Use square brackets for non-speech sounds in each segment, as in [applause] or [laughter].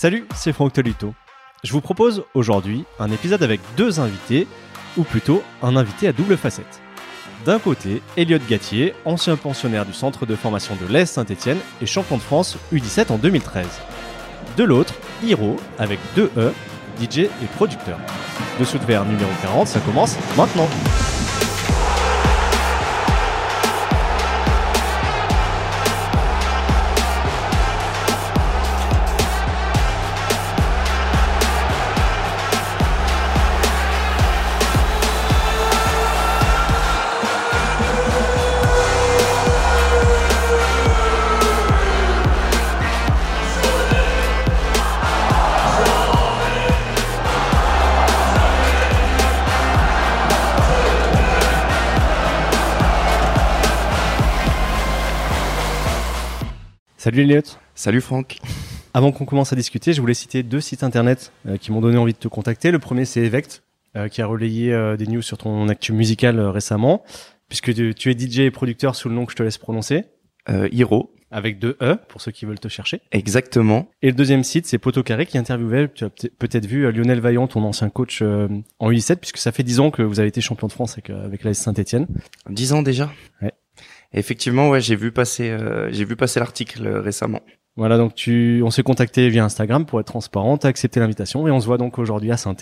Salut, c'est Franck Tolito. Je vous propose aujourd'hui un épisode avec deux invités, ou plutôt un invité à double facette. D'un côté, Elliot Gatier, ancien pensionnaire du centre de formation de l'Est Saint-Etienne et champion de France U17 en 2013. De l'autre, Hiro, avec deux E, DJ et producteur. Dessous de verre numéro 40, ça commence maintenant. Salut Elliot. Salut Franck. [laughs] Avant qu'on commence à discuter, je voulais citer deux sites internet euh, qui m'ont donné envie de te contacter. Le premier, c'est Evect, euh, qui a relayé euh, des news sur ton actu musical récemment, puisque tu, tu, es DJ et producteur sous le nom que je te laisse prononcer. Hiro. Avec deux E, pour ceux qui veulent te chercher. Exactement. Et le deuxième site, c'est Poto Carré, qui interviewait, tu as peut-être vu Lionel Vaillant, ton ancien coach en U17, puisque ça fait dix ans que vous avez été champion de France avec, avec la Saint-Etienne. Dix ans déjà Ouais. Effectivement, ouais, j'ai vu passer, euh, j'ai vu passer l'article euh, récemment. Voilà, donc tu, on s'est contacté via Instagram pour être transparent, t'as accepté l'invitation et on se voit donc aujourd'hui à saint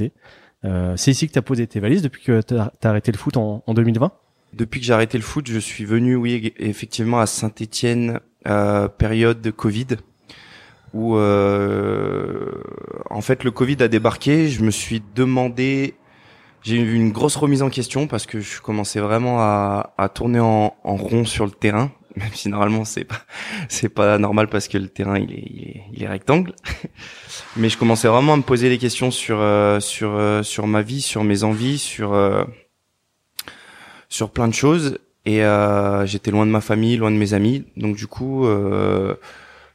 euh, C'est ici que t'as posé tes valises depuis que t'as as arrêté le foot en, en 2020 Depuis que j'ai arrêté le foot, je suis venu, oui, effectivement, à Saint-Étienne, euh, période de Covid, où euh, en fait le Covid a débarqué. Je me suis demandé j'ai eu une grosse remise en question parce que je commençais vraiment à, à tourner en, en, rond sur le terrain, [laughs] même si normalement c'est pas c'est pas normal parce que le terrain il est il est, il est rectangle. [laughs] Mais je commençais vraiment à me poser des questions sur euh, sur euh, sur ma vie, sur mes envies, sur euh, sur plein de choses et j'étais loin de ma famille, loin de mes amis. Donc du coup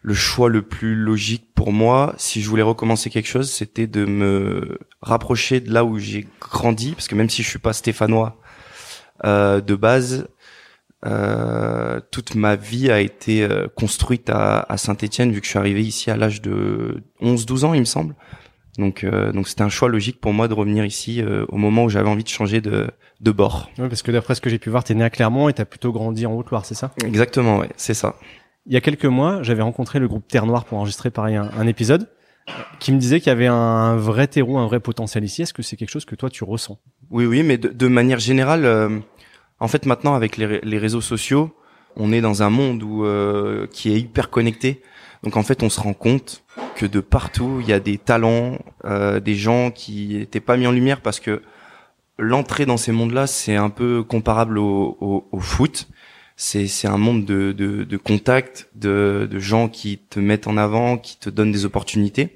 le choix le plus logique pour moi, si je voulais recommencer quelque chose, c'était de me rapprocher de là où j'ai grandi, parce que même si je suis pas stéphanois euh, de base, euh, toute ma vie a été euh, construite à, à Saint-Étienne, vu que je suis arrivé ici à l'âge de 11-12 ans, il me semble. Donc, euh, donc c'était un choix logique pour moi de revenir ici euh, au moment où j'avais envie de changer de, de bord. Oui, parce que d'après ce que j'ai pu voir, t'es né à Clermont et t'as plutôt grandi en Haute-Loire, c'est ça? Exactement, ouais, c'est ça. Il y a quelques mois, j'avais rencontré le groupe Terre Noire pour enregistrer pareil un, épisode qui me disait qu'il y avait un vrai terreau, un vrai potentiel ici. Est-ce que c'est quelque chose que toi tu ressens? Oui, oui, mais de, manière générale, euh, en fait maintenant avec les, les, réseaux sociaux, on est dans un monde où euh, qui est hyper connecté. Donc en fait, on se rend compte que de partout, il y a des talents, euh, des gens qui n'étaient pas mis en lumière parce que l'entrée dans ces mondes-là, c'est un peu comparable au, au, au foot c'est un monde de de, de contacts, de de gens qui te mettent en avant, qui te donnent des opportunités.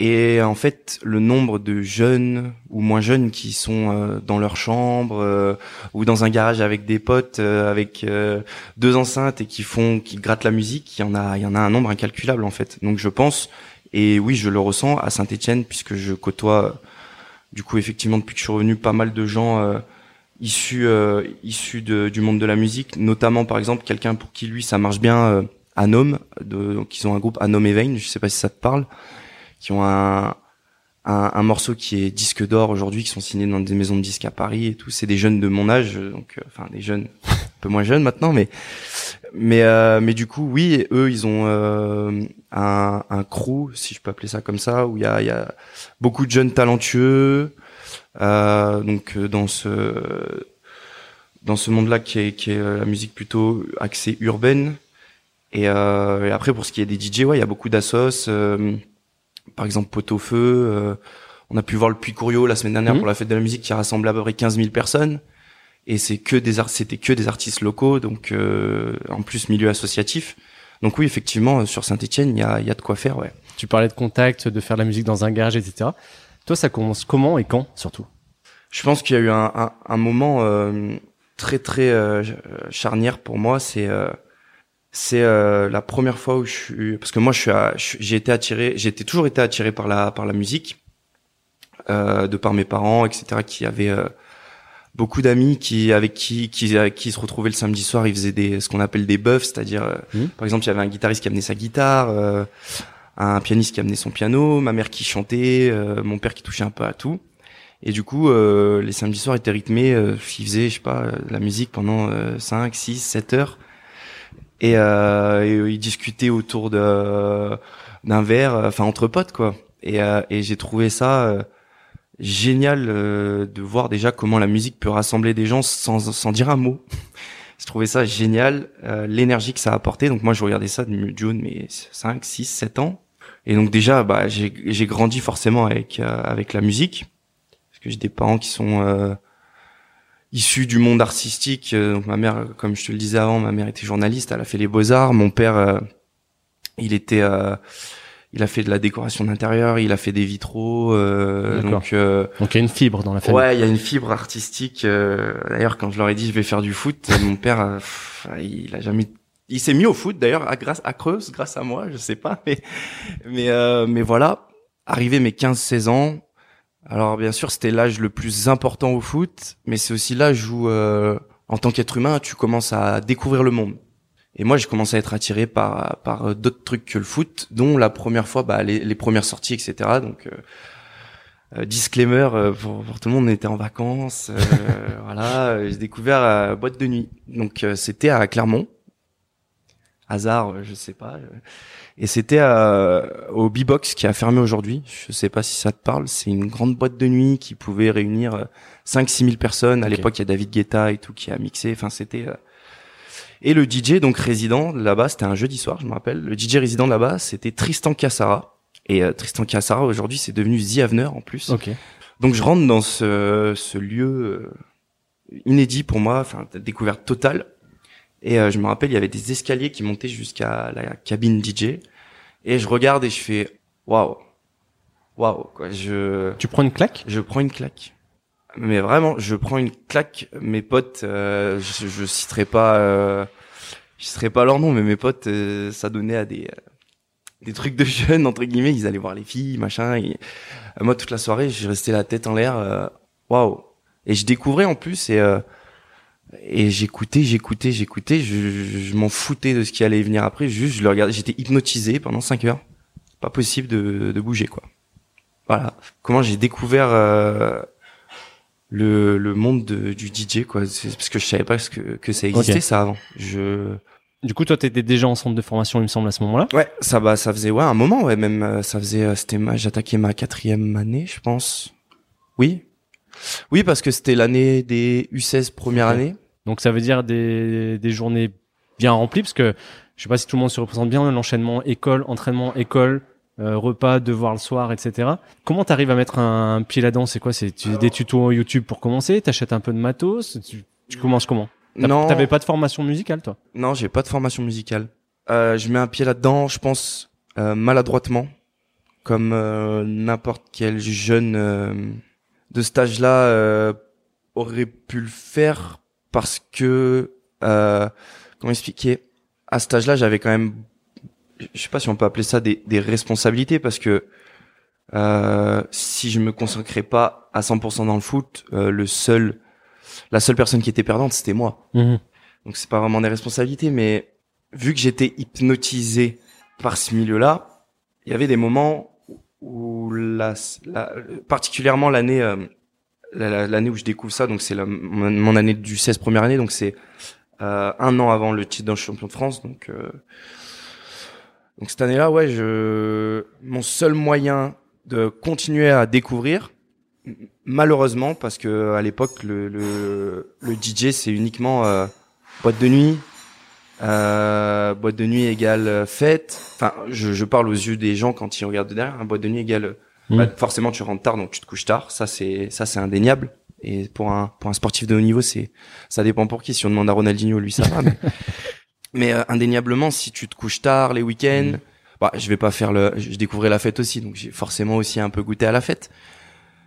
Et en fait, le nombre de jeunes ou moins jeunes qui sont euh, dans leur chambre euh, ou dans un garage avec des potes, euh, avec deux enceintes et qui font, qui grattent la musique, il y en a, il y en a un nombre incalculable en fait. Donc je pense, et oui, je le ressens à Saint-Étienne puisque je côtoie, du coup effectivement depuis que je suis revenu, pas mal de gens issus euh, issus de, du monde de la musique, notamment par exemple quelqu'un pour qui lui ça marche bien, euh, Anom, de, donc ils ont un groupe Anom Vein, je sais pas si ça te parle, qui ont un un, un morceau qui est disque d'or aujourd'hui, qui sont signés dans des maisons de disques à Paris et tout. C'est des jeunes de mon âge, donc euh, enfin des jeunes un peu moins jeunes maintenant, mais mais euh, mais du coup oui, eux ils ont euh, un, un crew, si je peux appeler ça comme ça, où il y a il y a beaucoup de jeunes talentueux. Euh, donc euh, dans ce dans ce monde-là qui est, qui est euh, la musique plutôt axée urbaine. Et, euh, et, après pour ce qui est des DJ, ouais, il y a beaucoup d'assos. Euh, par exemple Pot au feu. Euh, on a pu voir le Puy Curio la semaine dernière mmh. pour la fête de la musique qui a rassemblé à peu près 15 000 personnes. Et c'est que des c'était que des artistes locaux, donc en plus milieu associatif. Donc oui, effectivement, sur Saint-Etienne, il y a, y a de quoi faire, ouais. Tu parlais de contact, de faire de la musique dans un garage, etc. Toi, ça commence comment et quand, surtout? Je pense qu'il y a eu un, un, un moment euh, très très euh, charnière pour moi. C'est euh, c'est euh, la première fois où je suis parce que moi je suis j'ai été attiré, j'ai toujours été attiré par la par la musique, euh, de par mes parents, etc. Qui avaient euh, beaucoup d'amis qui avec qui qui qui se retrouvaient le samedi soir, ils faisaient des ce qu'on appelle des buffs, c'est-à-dire mmh. par exemple il y avait un guitariste qui amenait sa guitare un pianiste qui amenait son piano, ma mère qui chantait, euh, mon père qui touchait un peu à tout. Et du coup, euh, les samedis soirs étaient rythmés, euh, ils faisaient, je sais pas, la musique pendant 5, 6, 7 heures. Et, euh, et ils discutaient autour de d'un verre, enfin entre potes quoi. Et, et j'ai trouvé ça génial de voir déjà comment la musique peut rassembler des gens sans, sans dire un mot. [laughs] je trouvais ça génial, l'énergie que ça a apporté. Donc moi, je regardais ça de June, mais 5, 6, 7 ans. Et donc déjà, bah, j'ai grandi forcément avec euh, avec la musique, parce que j'ai des parents qui sont euh, issus du monde artistique. Euh, donc ma mère, comme je te le disais avant, ma mère était journaliste, elle a fait les beaux arts. Mon père, euh, il était, il a fait de la décoration d'intérieur, il a fait des vitraux. donc donc il y a une fibre dans la famille. Ouais, il y a une fibre artistique. D'ailleurs, quand je leur ai dit je vais faire du foot, mon père, il a jamais il s'est mis au foot d'ailleurs à grâce à Creuse grâce à moi je sais pas mais mais euh, mais voilà. Arrivé mes 15 16 ans alors bien sûr c'était l'âge le plus important au foot mais c'est aussi l'âge où euh, en tant qu'être humain tu commences à découvrir le monde. Et moi j'ai commencé à être attiré par par euh, d'autres trucs que le foot dont la première fois bah les, les premières sorties etc donc euh, disclaimer pour, pour, tout le monde on était en vacances [laughs] voilà j'ai découvert boîte de nuit. Donc c'était à Clermont hasard, euh, je sais pas. Euh. Et c'était euh, au B-Box qui a fermé aujourd'hui. Je sais pas si ça te parle. C'est une grande boîte de nuit qui pouvait réunir 5-6 000 personnes. À l'époque, il y a David Guetta et tout qui a mixé. Enfin, c'était... Et le DJ, donc résident là-bas, c'était un jeudi soir, je me rappelle. Le DJ résident là-bas, c'était Tristan Cassara. Et Tristan Cassara, aujourd'hui, c'est devenu The Avener en plus. Donc je rentre dans ce, ce lieu inédit pour moi, enfin découverte totale. Et euh, je me rappelle, il y avait des escaliers qui montaient jusqu'à la cabine DJ. Et je regarde et je fais waouh, waouh quoi. Je. Tu prends une claque? Je prends une claque. Mais vraiment, je prends une claque. Mes potes, euh, je, je citerai pas, euh, je citerai pas leur nom, mais mes potes, euh, ça donnait à des des trucs de jeunes entre guillemets. Ils allaient voir les filles, machin. Et, moi, toute la soirée, j'ai resté la tête en l'air. Waouh. Et je découvrais en plus et et j'écoutais, j'écoutais, j'écoutais, je, je, m'en foutais de ce qui allait venir après, juste je le regardais, j'étais hypnotisé pendant 5 heures. Pas possible de, de bouger quoi. Voilà, comment j'ai découvert euh, le, le monde de, du DJ quoi, c'est parce que je savais pas ce que, que ça existait ça avant. Je du coup, toi, t'étais déjà en centre de formation, il me semble, à ce moment-là? Ouais, ça bah, ça faisait ouais un moment, ouais, même euh, ça faisait, euh, c'était ma, j'attaquais ma quatrième année, je pense. Oui, oui, parce que c'était l'année des U16 première année. Donc ça veut dire des, des journées bien remplies, parce que je sais pas si tout le monde se représente bien l'enchaînement école, entraînement, école, euh, repas, devoir le soir, etc. Comment t'arrives à mettre un, pied là-dedans? C'est quoi? C'est des tutos YouTube pour commencer T'achètes un peu de matos tu, tu commences comment? Non. T'avais pas de formation musicale, toi? Non, j'ai pas de formation musicale. Euh, je mets un pied là-dedans, je pense euh, maladroitement, comme euh, n'importe quel jeune euh, de cet âge-là aurait pu le faire parce que euh, comment expliquer? À cet âge-là j'avais quand même je sais pas si on peut appeler ça des, des responsabilités parce que euh, si je me consacrais pas à 100% dans le foot euh, le seul la seule personne qui était perdante c'était moi mhm. donc c'est pas vraiment des responsabilités mais vu que j'étais hypnotisé par ce milieu-là il y avait des moments où la, la particulièrement l'année euh, l'année où je découvre ça, donc c'est mon année du 16 première année, donc c'est euh, un an avant le titre d'un champion de France, donc euh, donc cette année-là, ouais, je mon seul moyen de continuer à découvrir, malheureusement, parce que à l'époque le, le, le DJ c'est uniquement euh, boîte de nuit, euh, boîte de nuit égale fête. Enfin, je, je, parle aux yeux des gens quand ils regardent derrière. Un boîte de nuit égale Bah, forcément tu rentres tard donc tu te couches tard. Ça c'est ça c'est indéniable. Et pour un pour un sportif de haut niveau c'est ça dépend pour qui. Si on demande à Ronaldinho lui ça va mais, [laughs] mais euh, indéniablement si tu te couches tard les week-ends mm. bah je vais pas faire le je découvrais la fête aussi donc j'ai forcément aussi un peu goûté à la fête.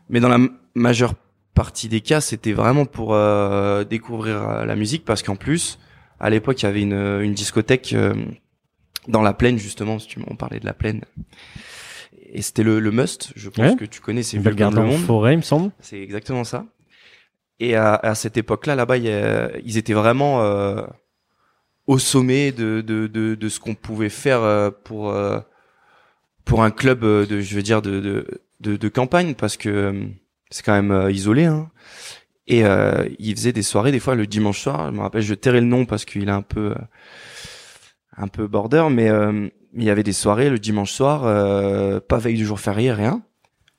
Mais dans la majeure partie des cas c'était vraiment pour euh, découvrir euh, la musique parce qu'en plus à l'époque il y avait une une discothèque dans la plaine justement si tu m'en parlais de la plaine et c'était le, le must. Je pense que tu connais ces villes le monde. forêt, il me semble. C'est exactement ça. Et à, à cette époque-là, là-bas, ils étaient vraiment euh, au sommet de, de, de, de ce qu'on pouvait faire euh, pour euh, pour un club de, je veux dire, de, de, de, campagne, parce que c'est quand même isolé. Hein. Et il faisait des soirées, des fois le dimanche soir. Je me rappelle, je tairai le nom parce qu'il est un peu, un peu border, mais il y avait des soirées le dimanche soir, pas veille du jour férié, rien,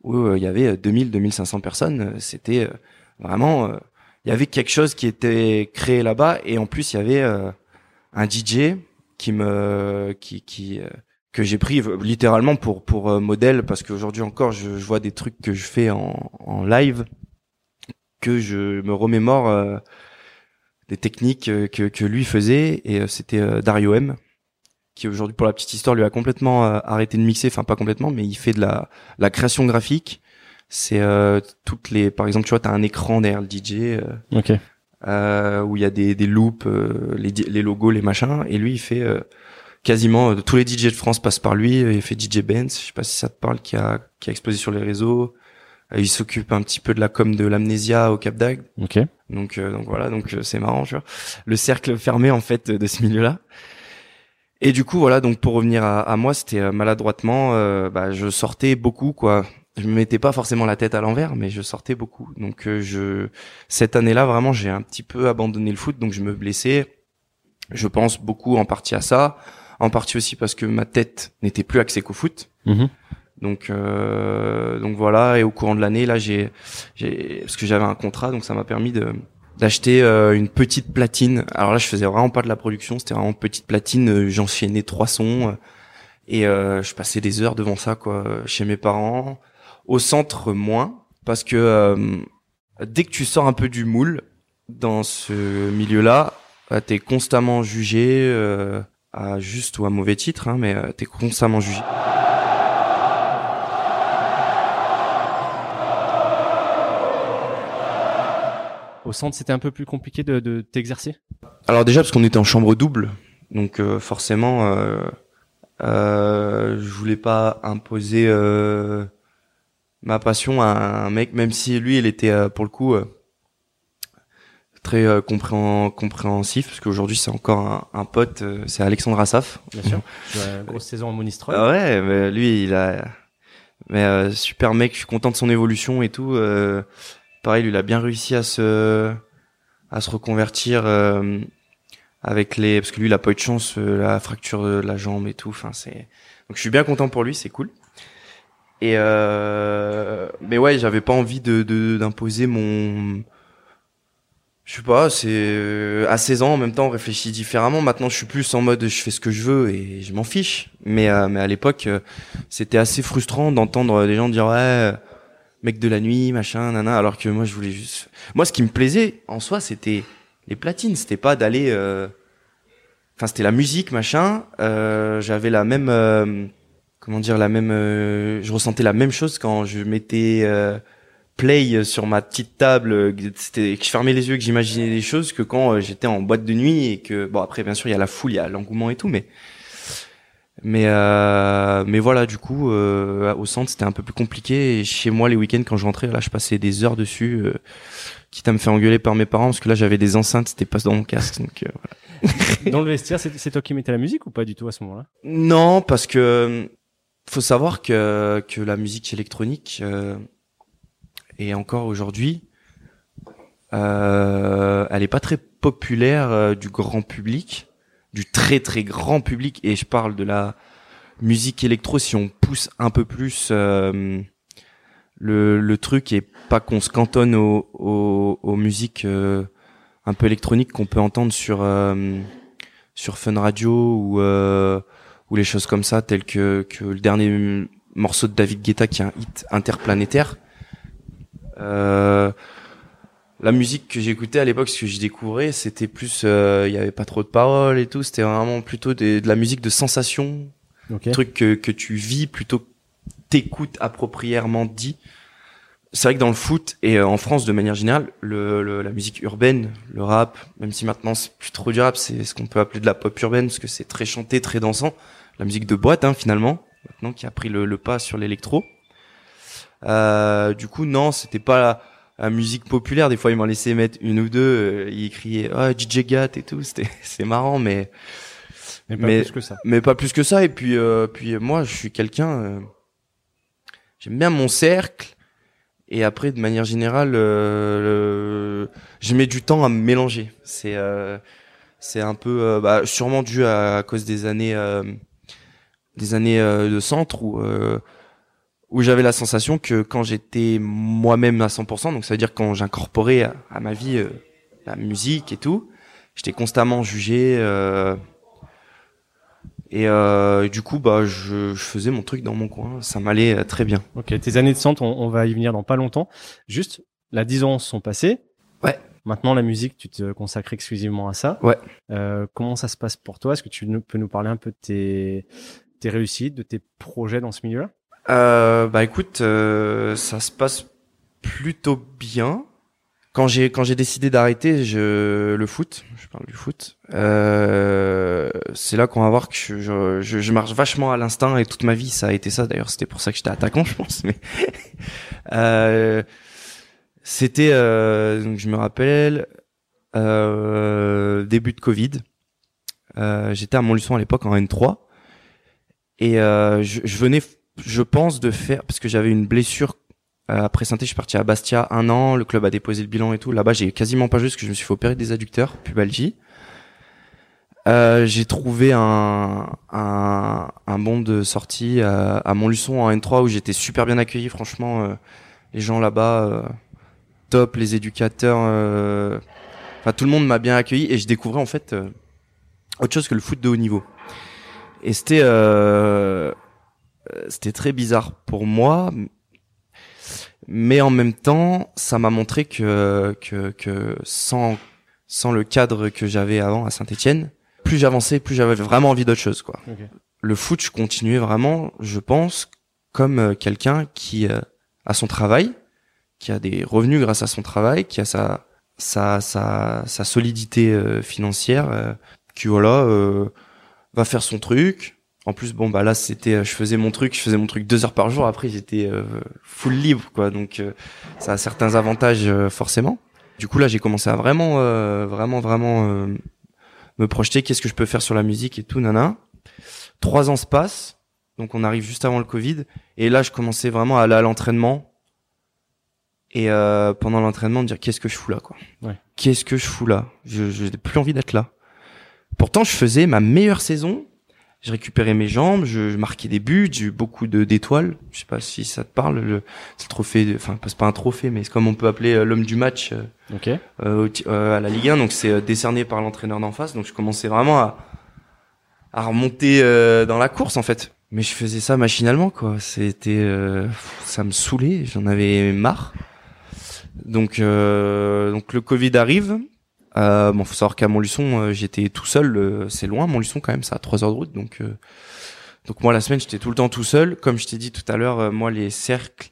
où il y avait 2000, 2500 personnes. C'était vraiment il y avait quelque chose qui était créé là-bas et en plus il y avait euh, un DJ qui me qui qui euh, que j'ai pris littéralement pour pour euh, modèle parce qu'aujourd'hui encore je, je, vois des trucs que je fais en, en live que je me remémore des techniques que que lui faisait et c'était Dario M qui aujourd'hui pour la petite histoire lui a complètement arrêté de mixer. Enfin pas complètement mais il fait de la la création graphique. C'est euh, toutes les par exemple tu vois t'as un écran derrière le DJ euh, euh, où il y a des, des loops euh, les, les logos les machins. Et lui il fait euh, quasiment tous les DJ de France passent par lui. Il fait DJ Benz. Je sais pas si ça te parle qui a qui a explosé sur les réseaux. Il s'occupe un petit peu de la com de l'amnésia au Cap d'Agde. Ok. Donc donc voilà donc c'est marrant tu vois. Le cercle fermé en fait de ce milieu là et du coup voilà donc pour revenir à, à moi c'était maladroitement bah, je sortais beaucoup quoi je me mettais pas forcément la tête à l'envers, mais je sortais beaucoup. Donc euh, je cette année-là vraiment j'ai un petit peu abandonné le foot, donc je me blessais. Je pense beaucoup en partie à ça, en partie aussi parce que ma tête n'était plus axée qu'au foot. Mhm. Donc euh, donc voilà et au courant de l'année là j'ai j'ai parce que j'avais un contrat donc ça m'a permis de d'acheter euh, une petite platine. Alors là je faisais vraiment pas de la production, c'était vraiment petite platine, euh, j'enchaînais trois sons et je passais des heures devant ça quoi chez mes parents au centre, moins, parce que euh, dès que tu sors un peu du moule dans ce milieu-là, euh, t'es constamment jugé euh, à juste ou à mauvais titre, hein, mais euh, t'es constamment jugé. Au centre, c'était un peu plus compliqué de, de t'exercer? Alors déjà parce qu'on était en chambre double, donc euh, forcément, euh, je voulais pas imposer ma passion à un mec, même si lui, il était euh, pour le coup euh, très euh, compréhensif, parce qu'aujourd'hui c'est encore un, pote, c'est Alexandre Assaf. Bien sûr. [laughs] grosse saison en Monistrol. Ah ouais, mais lui, il a, mais super mec, je suis content de son évolution et tout. Pareil, lui, il a bien réussi à se, à se reconvertir avec les, parce que lui, il a pas eu de chance, la fracture de la jambe et tout. Enfin, c'est, donc je suis bien content pour lui, c'est cool. Et euh... mais ouais, j'avais pas envie de d'imposer mon je sais pas, c'est euh, à 16 ans en même temps on réfléchit différemment. Maintenant, je suis plus en mode je fais ce que je veux et je m'en fiche. Mais euh, mais à l'époque, euh, c'était assez frustrant d'entendre des gens dire ouais, mec de la nuit, machin, nana alors que moi je voulais juste Moi ce qui me plaisait en soi, c'était les platines, c'était pas d'aller enfin c'était la musique, machin. j'avais la même comment dire la même euh, je ressentais la même chose quand je mettais euh, play sur ma petite table c'était que je fermais les yeux que j'imaginais des choses que quand euh, j'étais en boîte de nuit et que bon après bien sûr il y a la foule il y a l'engouement et tout mais mais mais voilà du coup au centre c'était un peu plus compliqué. Et chez moi les week-ends quand je rentrais là je passais des heures dessus quitte à me faire engueuler par mes parents parce que là j'avais des enceintes c'était pas dans mon casque donc voilà. [laughs] dans le vestiaire c'est toi qui mettais la musique ou pas du tout à ce moment-là? Non parce que faut savoir que, que la musique électronique euh, et encore aujourd'hui, euh, elle est pas très populaire euh, du grand public, du très très grand public. Et je parle de la musique électro. Si on pousse un peu plus euh, le, le truc et pas qu'on se cantonne aux, aux, aux musiques un peu électroniques qu'on peut entendre sur sur Fun Radio ou ou les choses comme ça, telles que, que le dernier morceau de David Guetta qui est un hit interplanétaire. Euh, la musique que j'écoutais à l'époque, ce que je découvrais, c'était plus, euh, il y avait pas trop de paroles et tout. C'était vraiment plutôt de la musique de sensation, okay. truc que, que tu vis plutôt que t'écoutes appropriément dit. C'est vrai que dans le foot et euh, en France de manière générale, le, la musique urbaine, le rap, même si maintenant c'est plus trop du rap, c'est ce qu'on peut appeler de la pop urbaine parce que c'est très chanté, très dansant la musique de boîte hein, finalement, maintenant qui a pris le, pas sur l'électro. Euh, du coup, non, c'était pas la, musique populaire. Des fois, ils m'en laissaient mettre une ou deux. Euh, ils criaient oh, DJ Gat et tout. C'était [laughs] c'est marrant, mais Mais pas Mais- plus que ça. mais pas plus que ça. Et puis, euh, puis euh, moi, je suis quelqu'un. euh, J'aime bien mon cercle. Et après, de manière générale, euh, le- je mets du temps à me mélanger. C'est, euh, c'est un peu, bah, sûrement dû à, à cause des années, euh, des années de centre où, euh, où j'avais la sensation que quand j'étais moi-même à 100%, donc ça veut dire quand j'incorporais à, à ma vie euh, la musique et tout, j'étais constamment jugé. euh, et euh, du coup, bah, je, je faisais mon truc dans mon coin. Ça m'allait euh, très bien. Ok, tes années de centre, on, on va y venir dans pas longtemps. Juste, la 10 ans sont passés. Ouais. Maintenant, la musique, tu te consacres exclusivement à ça. Ouais. Euh, comment ça se passe pour toi? Est-ce que tu peux nous parler un peu de tes, tes réussites, de tes projets dans ce milieu-là? Euh, bah écoute, euh, ça se passe plutôt bien. Quand j'ai quand j'ai décidé d'arrêter je, le foot, je parle du foot, euh, c'est là qu'on va voir que je, je, je- marche vachement à l'instinct et toute ma vie ça a été ça. D'ailleurs c'était pour ça que j'étais attaquant [laughs] je pense. Mais euh, c'était, euh, donc je me rappelle, euh, début de Covid. Euh, j'étais à Montluçon à l'époque en N3 et je, je venais je pense de faire parce que j'avais une blessure euh, après synthé je suis parti à Bastia un an le club a déposé le bilan et tout. Là-bas j'ai quasiment pas joué parce que je me suis fait opérer des adducteurs pubalgie. Euh, j'ai trouvé un, un un bon de sortie à, à Montluçon en N3 où j'étais super bien accueilli franchement euh, les gens là-bas euh, top les éducateurs euh, enfin tout le monde m'a bien accueilli et je découvrais en fait euh, autre chose que le foot de haut niveau. Et c'était euh, euh, c'était très bizarre pour moi mais en même temps ça m'a montré que que que sans sans le cadre que j'avais avant à Saint-Étienne plus j'avançais plus j'avais vraiment envie d'autre chose quoi. Le foot je continuais vraiment je pense comme euh, quelqu'un qui euh, a son travail qui a des revenus grâce à son travail qui a sa sa sa, sa solidité euh, financière euh, qui voilà euh, va faire son truc en plus, bon bah là c'était, euh, je faisais mon truc, je faisais mon truc deux heures par jour. Après j'étais euh, full libre quoi, donc euh, ça a certains avantages euh, forcément. Du coup là j'ai commencé à vraiment, euh, vraiment, vraiment euh, me projeter. Qu'est-ce que je peux faire sur la musique et tout, nana. Trois ans se passent, donc on arrive juste avant le Covid, et là je commençais vraiment à aller à l'entraînement. Et euh, pendant l'entraînement, me dire qu'est-ce que je fous là quoi? Ouais. Qu'est-ce que je fous là? Je je n'ai plus envie d'être là. Pourtant je faisais ma meilleure saison je récupérais mes jambes, je, je marquais des buts, j'ai eu beaucoup de d'étoiles. Je sais pas si ça te parle. Le, c'est le trophée, de- enfin c'est pas un trophée, mais c'est comme on peut appeler euh, l'homme du match euh, Ok. euh, euh, à la Ligue 1. Donc c'est décerné par l'entraîneur d'en face. Donc je commençais vraiment à, à remonter euh, dans la course en fait. Mais je faisais ça machinalement quoi. C'était, euh, ça me saoulait, j'en avais marre. Donc euh, donc le Covid arrive. Euh, bon, faut savoir qu'à Montluçon, euh, j'étais tout seul. euh, c'est loin, Montluçon quand même, c'est à 3 heures de route. Donc, euh, donc moi la semaine, j'étais tout le temps tout seul. Comme je t'ai dit tout à l'heure, moi les cercles,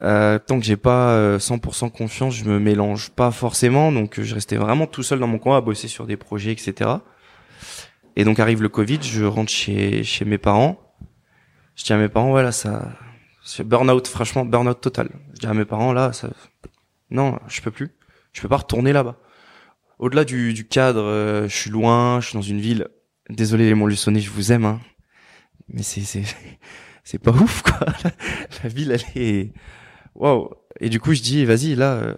tant que j'ai pas euh, 100% confiance, je me mélange pas forcément. Donc je restais vraiment tout seul dans mon coin à bosser sur des projets, etc. Et donc arrive le Covid, je rentre chez chez mes parents. Je dis à mes parents, voilà, ça, c'est burn-out, franchement burn-out total. Je dis à mes parents là, ça, non, je peux plus, je peux pas retourner là-bas au-delà du, du cadre, euh, je suis loin, je suis dans une ville. Désolé les Montluçonnais, je vous aime, hein. Mais c'est c'est [laughs] c'est pas ouf quoi. [laughs] La, ville elle est waouh. Et du coup je dis vas-y là, euh,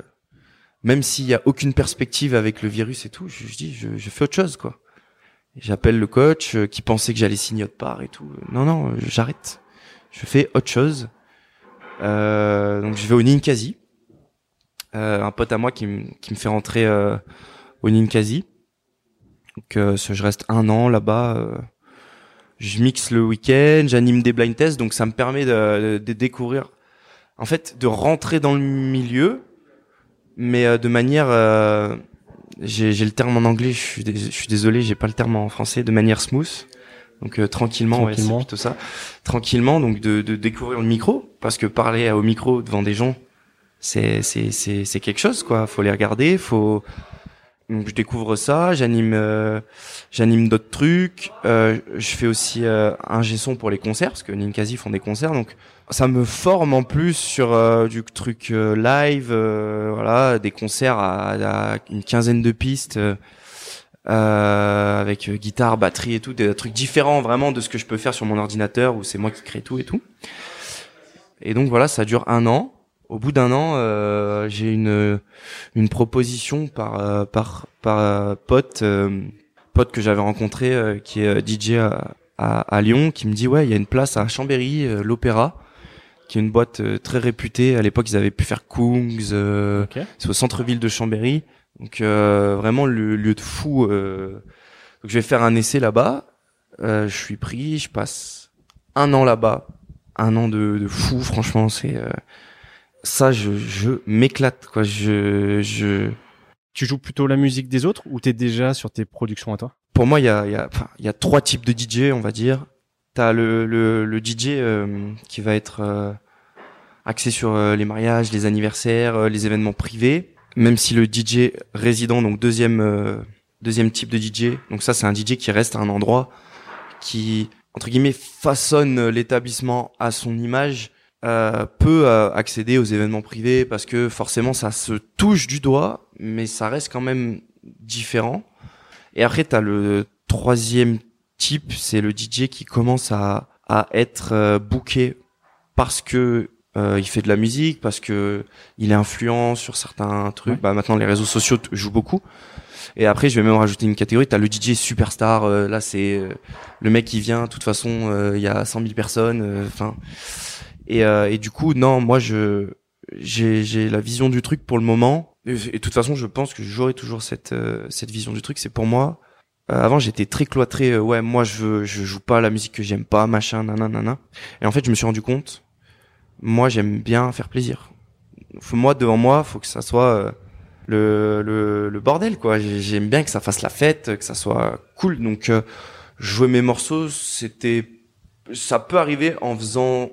même s'il y a aucune perspective avec le virus et tout, je, dis je, fais autre chose quoi. J'appelle le coach euh, qui pensait que j'allais signer autre part et tout. Non non, euh, j'arrête. Je fais autre chose. Donc je vais au Ninkasi. Un pote à moi qui, me- qui me fait rentrer au Ninkasi. Donc euh, je reste un an là-bas. euh, je mixe le week-end, j'anime des blind tests, donc ça me permet de, de découvrir, en fait, de rentrer dans le milieu, mais euh, de manière, euh, j'ai le terme en anglais, je suis, je suis désolé, j'ai pas le terme en français, de manière smooth. Donc euh, tranquillement, Tranquillement. plutôt ça. Tranquillement, donc de, de découvrir le micro, parce que parler au micro devant des gens, c'est c'est quelque chose quoi. Faut les regarder, faut donc je découvre ça, j'anime euh, j'anime d'autres trucs, euh, je fais aussi euh, un son pour les concerts parce que Ninkasi font des concerts donc ça me forme en plus sur euh, du truc euh, live euh, voilà, des concerts à, à une quinzaine de pistes avec guitare, batterie et tout, des trucs différents vraiment de ce que je peux faire sur mon ordinateur où c'est moi qui crée tout et tout. Et donc voilà, ça dure un an. Au bout d'un an, euh, j'ai une une proposition par euh, par par euh, pote euh, pote que j'avais rencontré qui est DJ à, à, à, Lyon qui me dit ouais il y a une place à Chambéry l'Opéra qui est une boîte très réputée. À l'époque ils avaient pu faire Kungs okay. c'est au centre-ville de Chambéry. Donc vraiment le lieu de fou donc je vais faire un essai là-bas. Je suis pris je passe un an là-bas. Un an de, de fou franchement c'est ça, je, je m'éclate, quoi. Je, je. Tu joues plutôt la musique des autres ou t'es déjà sur tes productions à toi? Pour moi, il y a, y, a, y a trois types de DJ, on va dire. T'as le, le, le DJ euh, qui va être euh, axé sur euh, les mariages, les anniversaires, les événements privés. Même si le DJ résident, donc deuxième deuxième type de DJ, donc ça c'est un DJ qui reste à un endroit, qui entre guillemets façonne l'établissement à son image euh, peut euh, accéder aux événements privés parce que forcément ça se touche du doigt, mais ça reste quand même différent. Et après, tu as le troisième type, c'est le DJ qui commence à, à être euh, booké parce que euh, il fait de la musique, parce que il est influent sur certains trucs. Bah maintenant les réseaux sociaux jouent beaucoup. Et après, je vais même rajouter une catégorie. T'as le DJ superstar. là, c'est le mec qui vient. De toute façon, il y a 100 000 personnes. Enfin, et, euh, et du coup, non, moi, je j'ai la vision du truc pour le moment. Et, de toute façon, je pense que j'aurai toujours cette euh, cette vision du truc. C'est pour moi. Euh, avant, j'étais très cloîtré. ouais, moi, je veux, je joue pas la musique que j'aime pas, machin, nanana. Et en fait, je me suis rendu compte. Moi, j'aime bien faire plaisir. Faut, moi, devant moi, faut que ça soit le, le, le bordel, quoi. J'aime bien que ça fasse la fête, que ça soit cool. Donc, jouer mes morceaux, c'était, ça peut arriver en faisant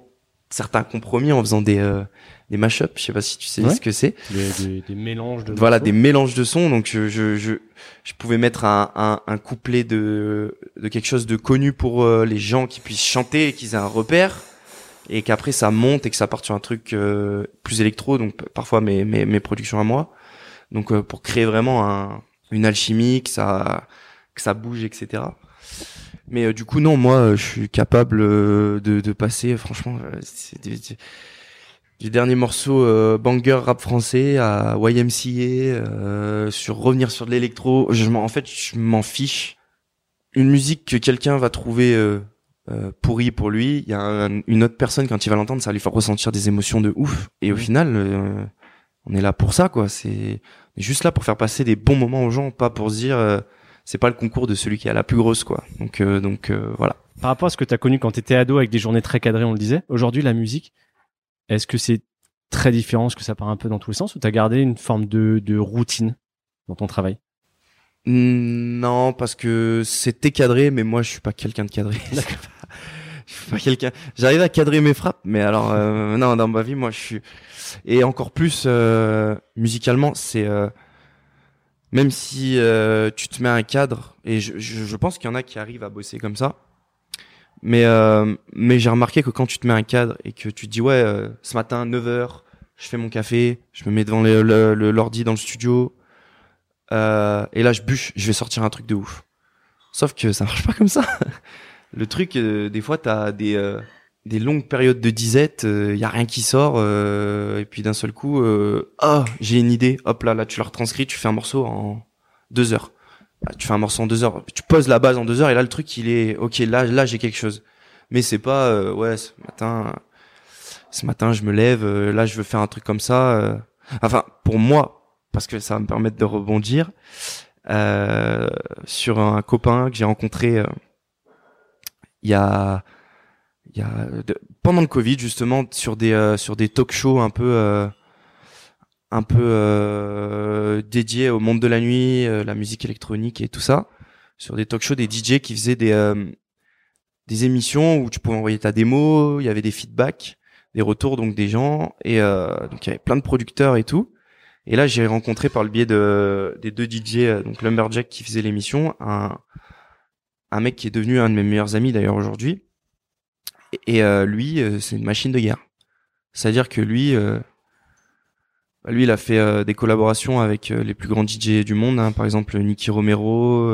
certains compromis en faisant des euh, des mashups. Je sais pas si tu sais ce que c'est. Des, des, mélanges de. Voilà, des mélanges de sons. Donc je je je, je pouvais mettre un, un, un couplet de de quelque chose de connu pour euh, les gens qui puissent chanter et qu'ils aient un repère et qu'après ça monte et que ça parte sur un truc euh, plus électro. Donc parfois mes mes mes productions à moi. Donc euh, pour créer vraiment un une alchimie que ça que ça bouge etc. Mais euh, du coup, non, moi, euh, je suis capable euh, de, de passer, franchement, c'est du dernier morceau banger rap français à YMCA sur revenir sur de l'électro. Je en fait, je m'en fiche. Une musique que quelqu'un va trouver pourrie pour lui, il y a une autre personne quand il va l'entendre, ça va lui faire ressentir des émotions de ouf. Et au final, on est là pour ça, quoi. C'est juste là pour faire passer des bons moments aux gens, pas pour se dire c'est pas le concours de celui qui a la plus grosse quoi. Donc euh, donc euh, voilà. Par rapport à ce que tu as connu quand tu étais ado avec des journées très cadrées, on le disait, aujourd'hui la musique, est-ce que c'est très différent, est-ce que ça part un peu dans tous les sens ou tu as gardé une forme de, de routine dans ton travail? Non, parce que c'était cadré mais moi je suis pas quelqu'un de cadré. [laughs] [laughs] je suis pas quelqu'un. J'arrive à cadrer mes frappes mais alors euh, non dans ma vie moi je suis et encore plus musicalement c'est même si euh, tu te mets un cadre, et je, je, pense qu'il y en a qui arrivent à bosser comme ça, mais euh, mais j'ai remarqué que quand tu te mets un cadre et que tu te dis ouais, euh, ce matin 9h, je fais mon café, je me mets devant le, le, dans le studio, euh, et là je bûche, je vais sortir un truc de ouf. Sauf que ça marche pas comme ça. [laughs] le truc, euh, des fois, t'as des des longues périodes de disette, il euh, y a rien qui sort, euh, et puis d'un seul coup, euh, ah, j'ai une idée, hop là, là, tu la retranscris, tu fais un morceau en deux heures. tu fais un morceau en deux heures, tu poses la base en deux heures, et là, le truc, il est, ok, là, là, j'ai quelque chose. Mais c'est pas, ouais, ce matin, ce matin, je me lève, là, je veux faire un truc comme ça. enfin, pour moi, parce que ça va me permettre de rebondir sur un copain que j'ai rencontré il y a il y a pendant le Covid justement sur des euh, sur des talk shows un peu euh, un peu euh, dédiés au monde de la nuit, la musique électronique et tout ça, sur des talk shows des DJ qui faisaient des des émissions où tu pouvais envoyer ta démo, il y avait des feedbacks, des retours donc des gens et donc il y avait plein de producteurs et tout. Et là, j'ai rencontré par le biais de des deux DJ donc Lumberjack qui faisait l'émission un un mec qui est devenu un de mes meilleurs amis d'ailleurs aujourd'hui et euh, lui, euh, c'est une machine de guerre. C'est-à-dire que lui, euh, Bah, lui, il a fait des collaborations avec les plus grands DJ du monde, hein, par exemple Nicky Romero,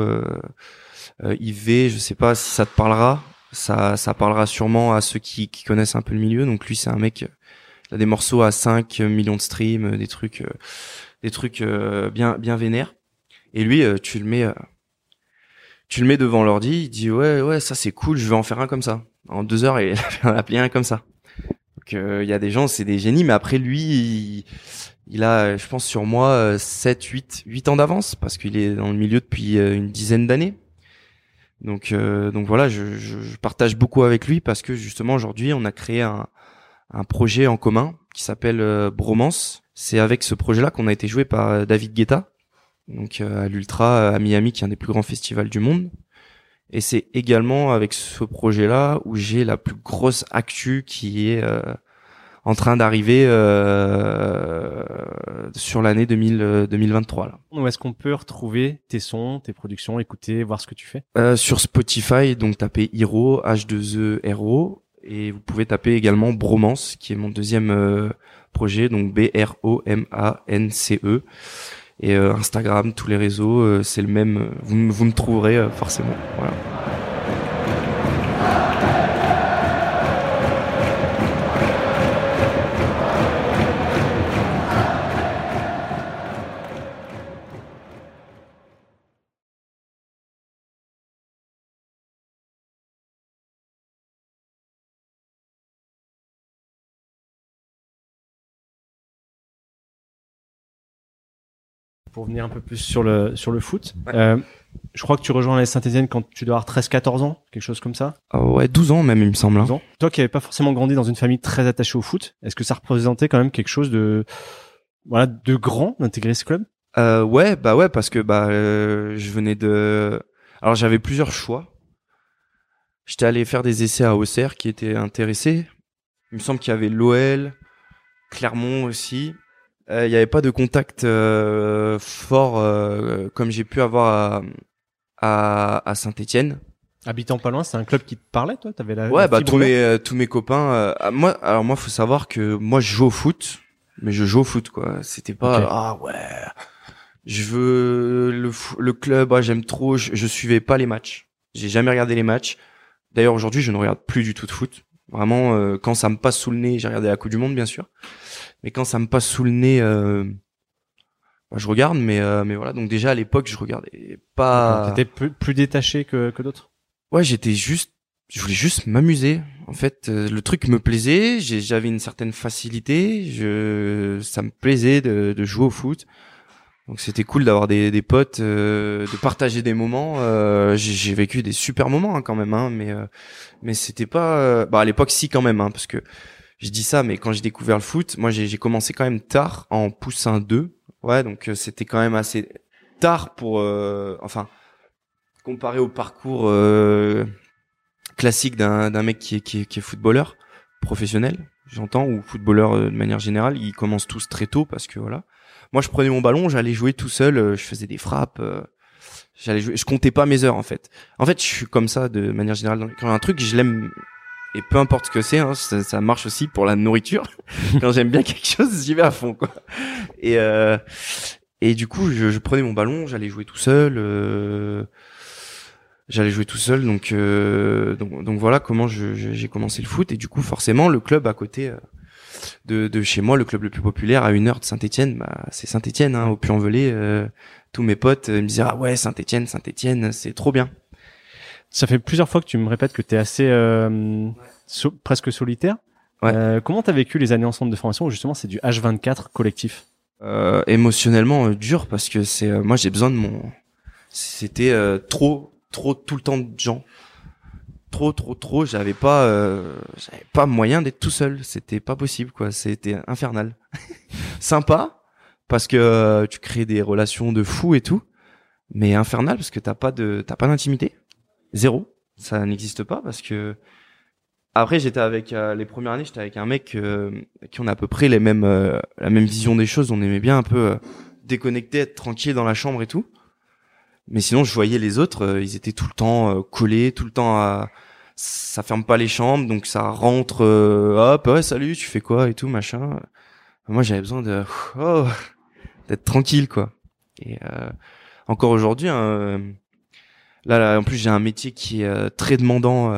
Yves, je sais pas si ça te parlera. Ça, ça parlera sûrement à ceux qui, qui connaissent un peu le milieu. Donc lui, c'est un mec, il a des morceaux à 5 millions de streams, des trucs, des trucs bien, bien vénères. Et lui, tu le mets tu le mets devant l'ordi, il dit ouais ouais ça c'est cool, je vais en faire un comme ça. En deux heures, il a appelé un comme ça. Donc euh, il y a des gens, c'est des génies, mais après lui, il, a, je pense sur moi, 7, 8, 8 ans d'avance parce qu'il est dans le milieu depuis euh, une dizaine d'années. Donc euh, donc voilà, je, je, partage beaucoup avec lui parce que justement aujourd'hui on a créé un, un projet en commun qui s'appelle Bromance. C'est avec ce projet-là qu'on a été joué par David Guetta donc euh, à l'Ultra à Miami, qui est un des plus grands festivals du monde. Et c'est également avec ce projet-là où j'ai la plus grosse actu qui est euh, en train d'arriver euh, sur l'année 2023. Là. Où est-ce qu'on peut retrouver tes sons, tes productions, écouter, voir ce que tu fais? Euh, Sur Spotify, donc tapez Hero, H2E Hero, et vous pouvez taper également Bromance, qui est mon deuxième projet, donc B-R-O-M-A-N-C-E. Et euh, Instagram, tous les réseaux, euh, c'est le même. Vous, vous me trouverez euh, forcément. Voilà. Pour venir un peu plus sur le sur le foot. Euh, je crois que tu rejoins la Saint-Etienne quand tu dois avoir 13-14 ans, quelque chose comme ça. Ah ouais, 12 ans même, il me semble. Hein. Toi qui n'avais pas forcément grandi dans une famille très attachée au foot, est-ce que ça représentait quand même quelque chose de voilà de grand d'intégrer ce club? Euh, Ouais, bah ouais, parce que bah euh, je venais de. Alors j'avais plusieurs choix. J'étais allé faire des essais à Auxerre qui étaient intéressés. Il me semble qu'il y avait l'OL, Clermont aussi il euh, n'y avait pas de contact euh, fort euh, comme j'ai pu avoir à, à, à Saint-Étienne. Habitant pas loin, c'est un club qui te parlait, toi? T'avais la Ouais, bah tous mes tous mes copains. moi, alors moi, faut savoir que moi, je joue au foot, mais je joue au foot, quoi. C'était pas ah ouais, je veux le le club, ah, j'aime trop. Je, je suivais pas les matchs. J'ai jamais regardé les matchs. D'ailleurs, aujourd'hui, je ne regarde plus du tout de foot. Vraiment, quand ça me passe sous le nez, j'ai regardé la Coupe du Monde, bien sûr mais quand ça me passe sous le nez, euh, bah, je regarde. Mais euh, mais voilà, donc déjà à l'époque, je regardais pas. T'étais plus, plus détaché que que d'autres? Ouais, j'étais juste, je voulais juste m'amuser. En fait, euh, le truc me plaisait. J'avais une certaine facilité. Je, ça me plaisait de, de jouer au foot. Donc c'était cool d'avoir des, des potes, euh, de partager des moments. Euh, j'ai vécu des super moments hein, quand même, hein, mais euh, mais c'était pas. bah à l'époque si quand même, hein, parce que je dis ça, mais quand j'ai découvert le foot, moi j'ai commencé quand même tard en poussin 2. Ouais, donc euh, c'était quand même assez tard pour, euh, enfin, comparé au parcours euh, classique d'un mec qui est, qui, est, qui est footballeur professionnel, j'entends, ou footballeur de manière générale, ils commencent tous très tôt parce que voilà. Moi, je prenais mon ballon, j'allais jouer tout seul, je faisais des frappes. J'allais jouer, je comptais pas mes heures en fait. En fait, je suis comme ça de manière générale. Quand un truc, je l'aime et peu importe ce que c'est, hein, ça, ça, marche aussi pour la nourriture. [laughs] Quand j'aime bien quelque chose, j'y vais à fond, quoi. Et euh, et du coup, je, je prenais mon ballon, j'allais jouer tout seul. Euh, j'allais jouer tout seul, donc, euh, donc donc voilà comment j'ai commencé le foot. Et du coup, forcément, le club à côté euh, de, de chez moi, le club le plus populaire à une heure de Saint-Étienne, bah, c'est Saint-Étienne, hein, au Puy-en-Velay. Euh, tous mes potes me disaient ah ouais Saint-Étienne, Saint-Étienne, c'est trop bien. Ça fait plusieurs fois que tu me répètes que tu es assez euh, presque solitaire. Ouais. Euh, comment t'as vécu les années en centre de formation où justement c'est du H24 collectif? Euh, Émotionnellement euh, dur parce que c'est euh, moi j'ai besoin de mon. C'était trop trop tout le temps de gens. Trop trop trop. J'avais pas j'avais pas moyen d'être tout seul. C'était pas possible quoi. C'était infernal. [laughs] Sympa parce que tu crées des relations de fou et tout, mais infernal parce que t'as pas de t'as pas d'intimité Zéro. Ça n'existe pas parce que après j'étais avec euh, les premières années j'étais avec un mec euh, qui on a à peu près les mêmes euh, la même vision des choses on aimait bien un peu déconnecter être tranquille dans la chambre et tout mais sinon je voyais les autres ils étaient tout le temps collés tout le temps à ça ferme pas les chambres donc ça rentre hop ouais salut tu fais quoi et tout machin moi j'avais besoin de oh, d'être tranquille quoi. Et euh, encore aujourd'hui, hein, là, là, en plus j'ai un métier qui est très demandant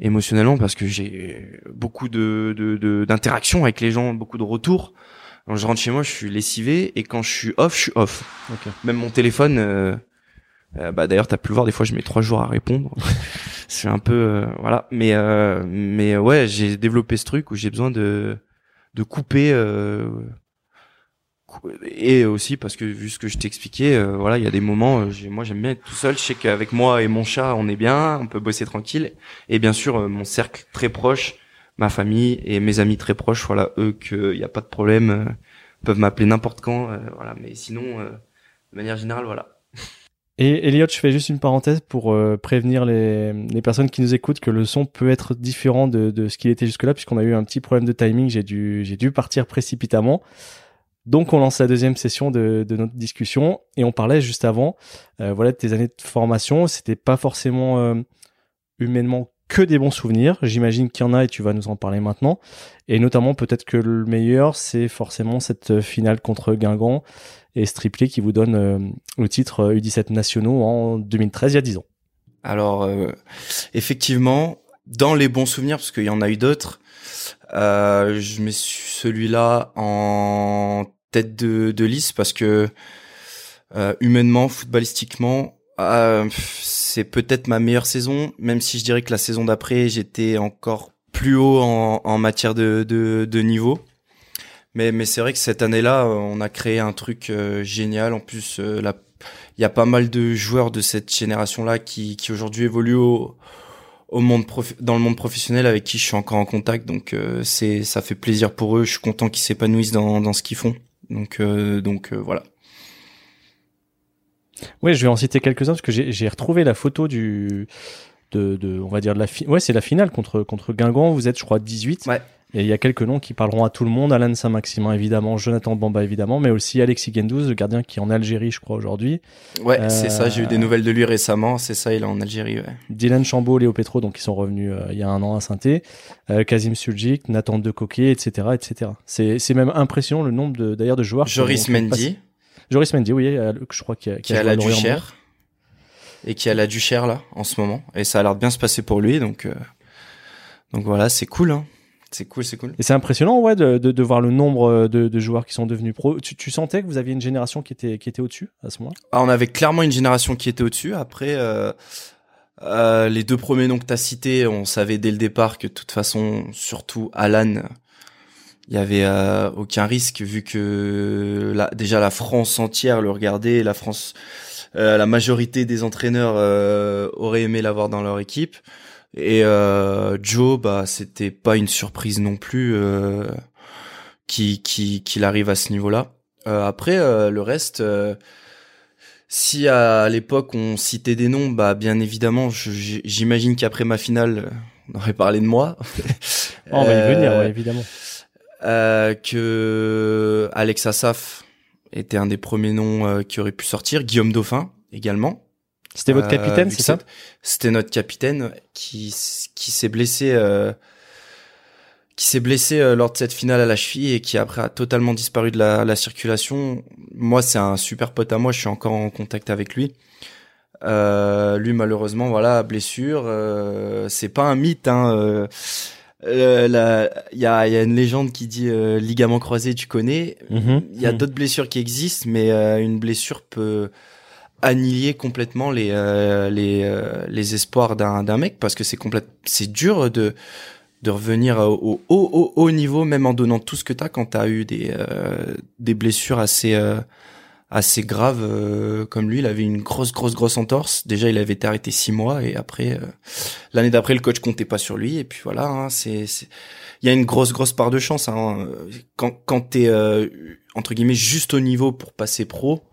émotionnellement parce que j'ai beaucoup de d'interactions avec les gens, beaucoup de retours. Quand je rentre chez moi, je suis lessivé et quand je suis off, je suis off. Même mon téléphone, euh, euh, bah d'ailleurs t'as pu le voir, des fois je mets trois jours à répondre. [laughs] c'est un peu euh, voilà, mais euh, mais ouais, j'ai développé ce truc où j'ai besoin de de couper et aussi parce que vu ce que je t'expliquais, voilà, il y a des moments, moi j'aime bien être tout seul. Je sais qu'avec moi et mon chat, on est bien, on peut bosser tranquille. Et bien sûr, mon cercle très proche ma famille et mes amis très proches, voilà, eux qu'il n'y a pas de problème, euh, peuvent m'appeler n'importe quand, euh, voilà. Mais sinon, euh, de manière générale, voilà. [laughs] Et Elliot, je fais juste une parenthèse pour prévenir les, les, personnes qui nous écoutent que le son peut être différent de, de ce qu'il était jusque-là, puisqu'on a eu un petit problème de timing. J'ai dû, j'ai dû partir précipitamment. Donc on lance la deuxième session de, de notre discussion et on parlait juste avant, voilà, de tes années de formation. C'était pas forcément humainement que des bons souvenirs. J'imagine qu'il y en a et tu vas nous en parler maintenant. Et notamment, peut-être que le meilleur, c'est forcément cette finale contre Guingamp et Stripley qui vous donne euh, le titre U17 nationaux en 2013, il y a 10 ans. Alors, euh, effectivement, dans les bons souvenirs, parce qu'il y en a eu d'autres, euh, je mets celui-là en tête de, de liste parce que humainement, footballistiquement, euh, c'est peut-être ma meilleure saison, même si je dirais que la saison d'après, j'étais encore plus haut en, en matière de, de, de, niveau. Mais, mais c'est vrai que cette année-là, on a créé un truc euh, génial. En plus, euh, il y a pas mal de joueurs de cette génération-là qui, qui aujourd'hui évoluent au, au monde dans le monde professionnel avec qui je suis encore en contact. Donc c'est ça fait plaisir pour eux. Je suis content qu'ils s'épanouissent dans, dans ce qu'ils font. Donc donc voilà. Oui, je vais en citer quelques-uns parce que j'ai retrouvé la photo du de, de, on va dire de la ouais c'est la finale contre contre Guingamp vous êtes je crois 18 ouais. et il y a quelques noms qui parleront à tout le monde Alan Saint-Maximin évidemment Jonathan Bamba évidemment mais aussi Alexis Gendouzi le gardien qui est en Algérie je crois aujourd'hui. Ouais c'est ça j'ai eu des euh, nouvelles de lui récemment c'est ça il est en Algérie ouais. Dylan Chambaud Léo Petro donc ils sont revenus euh, il y a un an à saint euh, Kazim Suljic Nathan De Coquet etc etc c'est c'est même impressionnant le nombre de d'ailleurs de joueurs Joris Mendy Joris Mendy, oui, euh, je crois qu'il a, a, la Duchère. Et qui a la Duchère là en ce moment. Et ça a l'air de bien se passer pour lui donc euh, donc voilà c'est cool hein. c'est cool c'est cool. Et c'est impressionnant ouais de, de, de, voir le nombre de, de, joueurs qui sont devenus pros. Tu, tu, sentais que vous aviez une génération qui était qui était au-dessus à ce moment ah, on avait clairement une génération qui était au-dessus. Après euh, euh, les deux premiers noms que tu as cités on savait dès le départ que de toute façon surtout Alan il y avait euh, aucun risque vu que la, déjà la France entière le regardait, la France, euh, la majorité des entraîneurs euh, auraient aimé l'avoir dans leur équipe. Et Joe, bah c'était pas une surprise non plus qui qui qu'il arrive à ce niveau-là. après le reste. Si à l'époque on citait des noms, bah bien évidemment, j'imagine qu'après ma finale, on aurait parlé de moi. [laughs] on va y venir, ouais, évidemment euh, que Alex Assaf était un des premiers noms euh, qui aurait pu sortir, Guillaume Dauphin également. C'était votre capitaine, euh, c'est ça C'était notre capitaine qui qui s'est blessé euh, qui s'est blessé lors de cette finale à la cheville et qui après a totalement disparu de la, la circulation. Moi, c'est un super pote à moi, je suis encore en contact avec lui. Euh, lui malheureusement voilà blessure euh, c'est pas un mythe hein, euh, il y a, y a, une légende qui dit euh, ligament croisé, tu connais. Mhm. Il y a mhm. d'autres blessures qui existent, mais euh, une blessure peut annihiler complètement les les les espoirs d'un d'un mec parce que c'est complète c'est dur de de revenir au haut, niveau même en donnant tout ce que t'as quand t'as eu des des blessures assez assez grave euh, comme lui. Il avait une grosse, grosse, grosse entorse. Déjà, il avait été arrêté six mois et après, euh, l'année d'après, le coach comptait pas sur lui. Et puis voilà, hein, c'est, il y a une grosse, grosse part de chance. Hein. Quand, quand t'es euh, entre guillemets juste au niveau pour passer pro,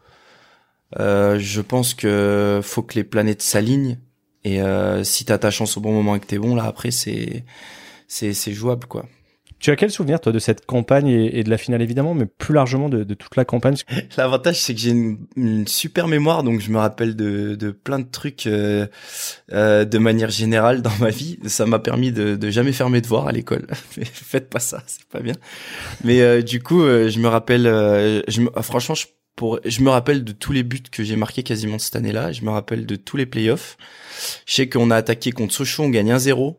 je pense que faut que les planètes s'alignent. Et si t'as ta chance au bon moment et que t'es bon, là après, c'est, c'est, c'est jouable quoi. Tu as quel souvenir, toi, de cette campagne et, de la finale, évidemment, mais plus largement de, toute la campagne? [laughs] L'avantage, c'est que j'ai une, super mémoire, donc je me rappelle de, plein de trucs euh, euh, de manière générale dans ma vie. Ça m'a permis de, de jamais faire mes devoirs à l'école. [laughs] Faites pas ça, c'est pas bien. Mais euh, du coup, je me rappelle, je me, franchement, je, je me rappelle de tous les buts que j'ai marqués quasiment cette année-là. Je me rappelle de tous les playoffs. Je sais qu'on a attaqué contre Sochaux, on gagne 1-0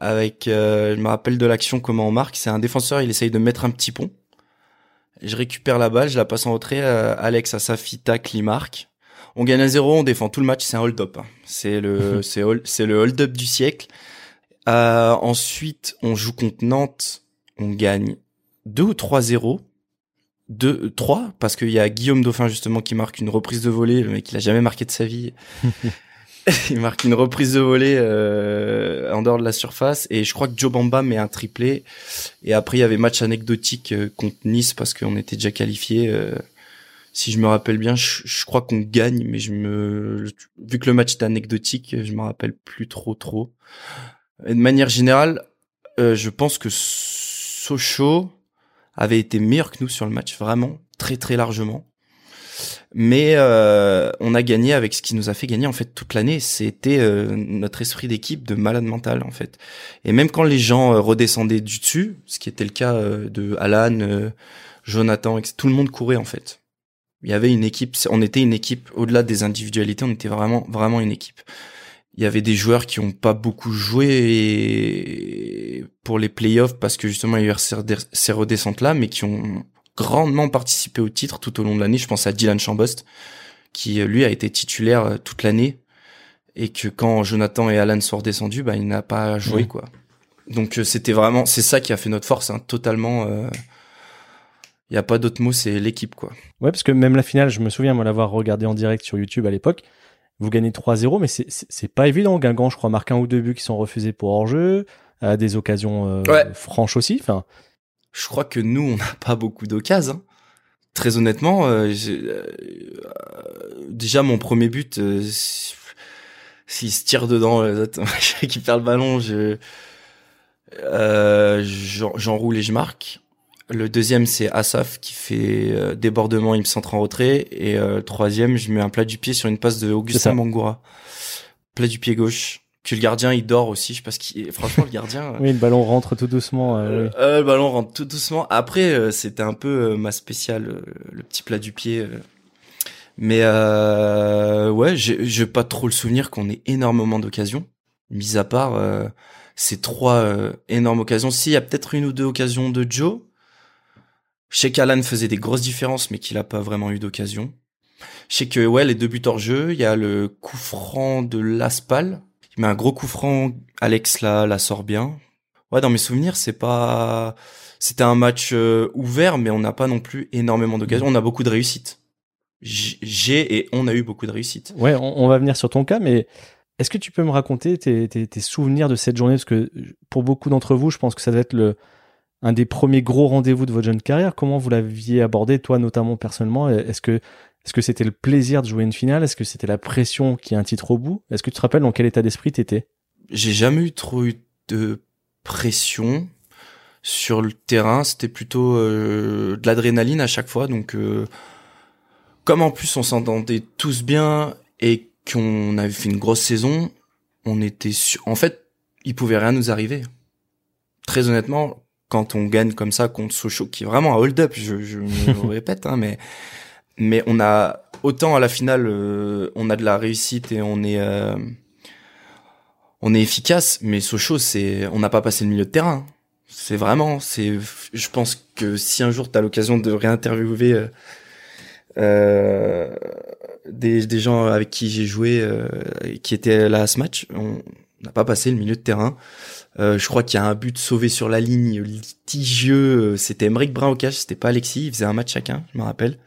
avec, euh, je me rappelle de l'action comment on marque, c'est un défenseur, il essaye de mettre un petit pont. Je récupère la balle, je la passe en retrait, euh, Alex Asafi tacle, il marque. On gagne à 0 on défend tout le match, c'est un hold-up. Hein. C'est le, [laughs] c'est, c'est le hold-up du siècle. Euh, ensuite, on joue contre Nantes, on gagne 2 ou 3-0. 2, 3, parce qu'il y a Guillaume Dauphin justement qui marque une reprise de volée, le mec il a jamais marqué de sa vie. [laughs] [laughs] il marque une reprise de volée euh, en dehors de la surface. Et je crois que Joe Bamba met un triplé. Et après il y avait match anecdotique euh, contre Nice parce qu'on était déjà qualifié euh, si je me rappelle bien. Je, crois qu'on gagne mais je me vu que le match était anecdotique je me rappelle plus trop trop. De manière générale je pense que Sochaux avait été meilleur que nous sur le match vraiment très très largement mais euh, on a gagné avec ce qui nous a fait gagner en fait toute l'année. C'était euh, notre esprit d'équipe de malade mental en fait. Et même quand les gens euh, redescendaient du dessus, ce qui était le cas de Alan, Jonathan, tout le monde courait en fait. Il y avait une équipe, on était une équipe au-delà des individualités, on était vraiment vraiment une équipe. Il y avait des joueurs qui ont pas beaucoup joué pour les playoffs parce que justement il y a eu ces redescentes là, mais qui ont grandement participé au titre tout au long de l'année. Je pense à Dylan Chambost, qui euh, lui a été titulaire euh, toute l'année et que quand Jonathan et Alan sont redescendus, bah il n'a pas joué quoi. Donc euh, c'était vraiment, c'est ça qui a fait notre force, hein, totalement. Il y a pas d'autre mot, c'est l'équipe quoi. Ouais, parce que même la finale, je me souviens moi l'avoir regardé en direct sur YouTube à l'époque. Vous gagnez 3-0, mais c'est pas évident. Guingamp, je crois, marque un ou deux buts qui sont refusés pour hors-jeu, à des occasions franches aussi. Enfin, je crois que nous, on n'a pas beaucoup d'occasions. Hein. Très honnêtement, euh, euh, déjà mon premier but, euh, s'il se tire dedans, [laughs] je récupère le ballon, je j'enroule et je marque. Le deuxième, c'est Asaf qui fait débordement, il me centre en retrait. Et le troisième, je mets un plat du pied sur une passe de Augustin Mangoura. Plat du pied gauche que le gardien il dort aussi je sais pas ce qui franchement le gardien [laughs] oui le ballon rentre tout doucement euh, euh, le ballon rentre tout doucement. Après euh, c'était un peu ma spéciale le petit plat du pied mais ouais j'ai pas trop le souvenir qu'on ait énormément d'occasions. Mis à part ces trois énormes occasions. Si il y a peut-être une ou deux occasions de Joe. Je sais qu'Alan faisait des grosses différences mais qu'il a pas vraiment eu d'occasion. Je sais que ouais les deux buts hors jeu il y a le coup franc de Laspal met un gros coup franc, Alex la, la sort bien. Ouais, dans mes souvenirs, c'est pas, c'était un match euh, ouvert, mais on n'a pas non plus énormément d'occasions. On a beaucoup de réussite. J'ai et on a eu beaucoup de réussite. Ouais, on, va venir sur ton cas, mais est-ce que tu peux me raconter tes, tes, tes, souvenirs de cette journée? Parce que pour beaucoup d'entre vous, je pense que ça doit être le, un des premiers gros rendez-vous de votre jeune carrière. Comment vous l'aviez abordé, toi notamment personnellement? Est-ce que est-ce que c'était le plaisir de jouer une finale? Est-ce que c'était la pression qui a un titre au bout? Est-ce que tu te rappelles dans quel état d'esprit t'étais? J'ai jamais eu trop eu de pression sur le terrain. C'était plutôt euh, de l'adrénaline à chaque fois. Donc, euh, comme en plus on s'entendait tous bien et qu'on avait fait une grosse saison, on était sûr. En fait, il pouvait rien nous arriver. Très honnêtement, quand on gagne comme ça contre Sochaux, qui est vraiment un hold-up, je, je me [laughs] répète, hein, mais mais on a autant à la finale, euh, on a de la réussite et on est euh, on est efficace, mais Sochaux, c'est on n'a pas passé le milieu de terrain. C'est vraiment, c'est, je pense que si un jour tu as l'occasion de réinterviewer euh, euh, des, des gens avec qui j'ai joué, qui étaient là à ce match, on n'a pas passé le milieu de terrain. je crois qu'il y a un but sauvé sur la ligne litigieux. C'était Emmerich Brun au cash, c'était pas Alexis. Ils faisaient un match chacun, je me rappelle.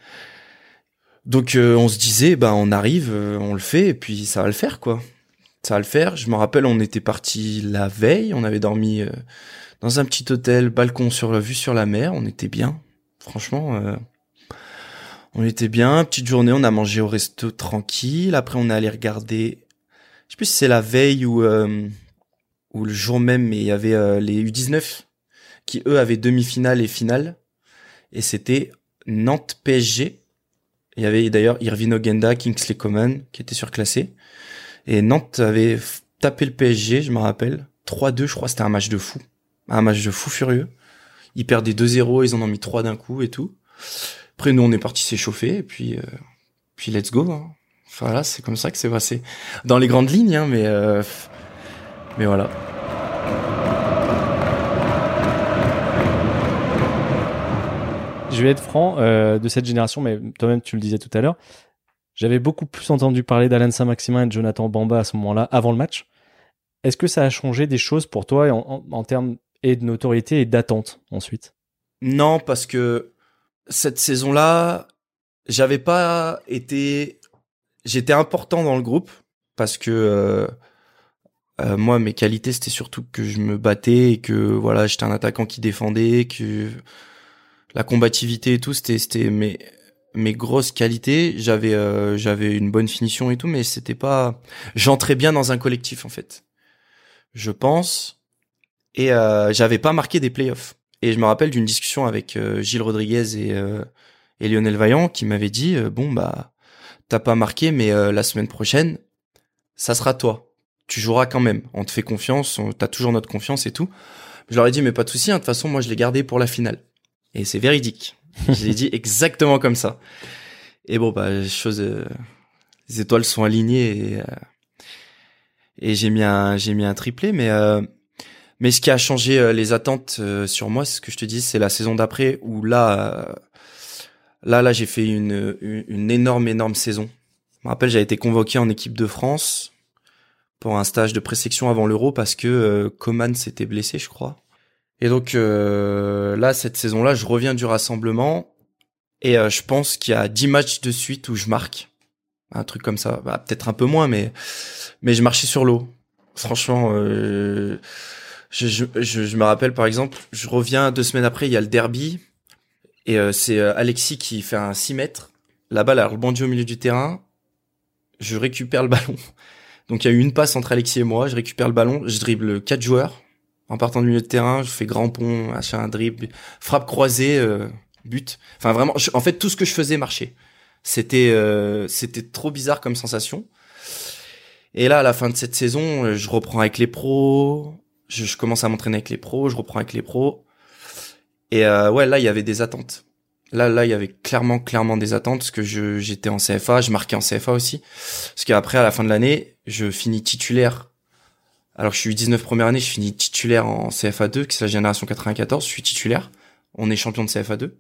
Donc euh, on se disait, bah on arrive, euh, on le fait, et puis ça va le faire, quoi. Ça va le faire. Je me rappelle, on était parti la veille, on avait dormi euh, dans un petit hôtel, balcon sur la vue sur la mer, on était bien. Franchement, on était bien. Petite journée, on a mangé au resto tranquille. Après, on est allé regarder. Je sais plus si c'est la veille ou ou le jour même, mais il y avait les U19. qui eux avaient demi-finale et finale. Et c'était Nantes PSG. Il y avait d'ailleurs Irvin Ogenda, Kingsley Coman, qui était surclassé. Et Nantes avait tapé le PSG, je me rappelle. 3-2, je crois, c'était un match de fou. Un match de fou furieux. Ils perdaient 2-0, ils en ont mis 3 d'un coup et tout. Après, nous, on est parti s'échauffer, et puis, euh, puis let's go. Hein. Voilà, c'est comme ça que c'est passé. Dans les grandes lignes, hein, mais, euh, mais voilà. Je vais être franc euh, de cette génération, mais toi-même tu le disais tout à l'heure. J'avais beaucoup plus entendu parler d'Alain Saint-Maximin et de Jonathan Bamba à ce moment-là, avant le match. Est-ce que ça a changé des choses pour toi en, en, termes et de notoriété et d'attente ensuite? Non, parce que cette saison-là, j'avais pas été, j'étais important dans le groupe parce que euh, euh, moi mes qualités c'était surtout que je me battais et que voilà j'étais un attaquant qui défendait, que la combativité et tout c'était c'était mes mes grosses qualités. J'avais euh, j'avais une bonne finition et tout, mais c'était pas, j'entrais bien dans un collectif en fait. Je pense et euh, j'avais pas marqué des playoffs. Et je me rappelle d'une discussion avec euh, Gilles Rodriguez et, euh, et Lionel Vaillant qui m'avait dit euh, bon bah t'as pas marqué mais la semaine prochaine ça sera toi. Tu joueras quand même. On te fait confiance, t'as toujours notre confiance et tout. Je leur ai dit mais pas de souci. Hein, de toute façon moi je l'ai gardé pour la finale. Et c'est véridique. je l'ai dit exactement comme ça. Et bon bah les choses, les étoiles sont alignées et, et j'ai mis un j'ai mis un triplé mais mais ce qui a changé euh, les attentes euh, sur moi, c'est ce que je te dis, c'est la saison d'après où là, euh, là, là, j'ai fait une, une, énorme, énorme saison. Je me rappelle, j'avais été convoqué en équipe de France pour un stage de présection avant l'Euro parce que Coman s'était blessé, je crois. Et donc là, cette saison-là, je reviens du rassemblement et je pense qu'il y a 10 matchs de suite où je marque. Un truc comme ça. Bah, peut-être un peu moins, mais, mais je marchais sur l'eau. Franchement, euh, je, me rappelle par exemple, je reviens deux semaines après, il y a le derby et euh, c'est euh, Alexis qui fait un 6 mètres. La balle a rebondi au milieu du terrain. Je récupère le ballon. Donc il y a eu une passe entre Alexis et moi. Je récupère le ballon, je dribble quatre joueurs en partant du milieu de terrain. Je fais grand pont, machin, dribble, frappe croisée, euh, but. Enfin vraiment, en fait tout ce que je faisais marchait. C'était c'était trop bizarre comme sensation. Et là, à la fin de cette saison, je reprends avec les pros je, commence à m'entraîner avec les pros, je reprends avec les pros. Et euh, ouais, là, il y avait des attentes. Là, là, il y avait clairement, clairement des attentes parce que je, j'étais en CFA, je marquais en CFA aussi. Parce qu'après, à la fin de l'année, je finis titulaire. Alors je suis 19 première année, je finis titulaire en CFA 2, qui c'est la génération 94, je suis titulaire. On est champion de CFA 2.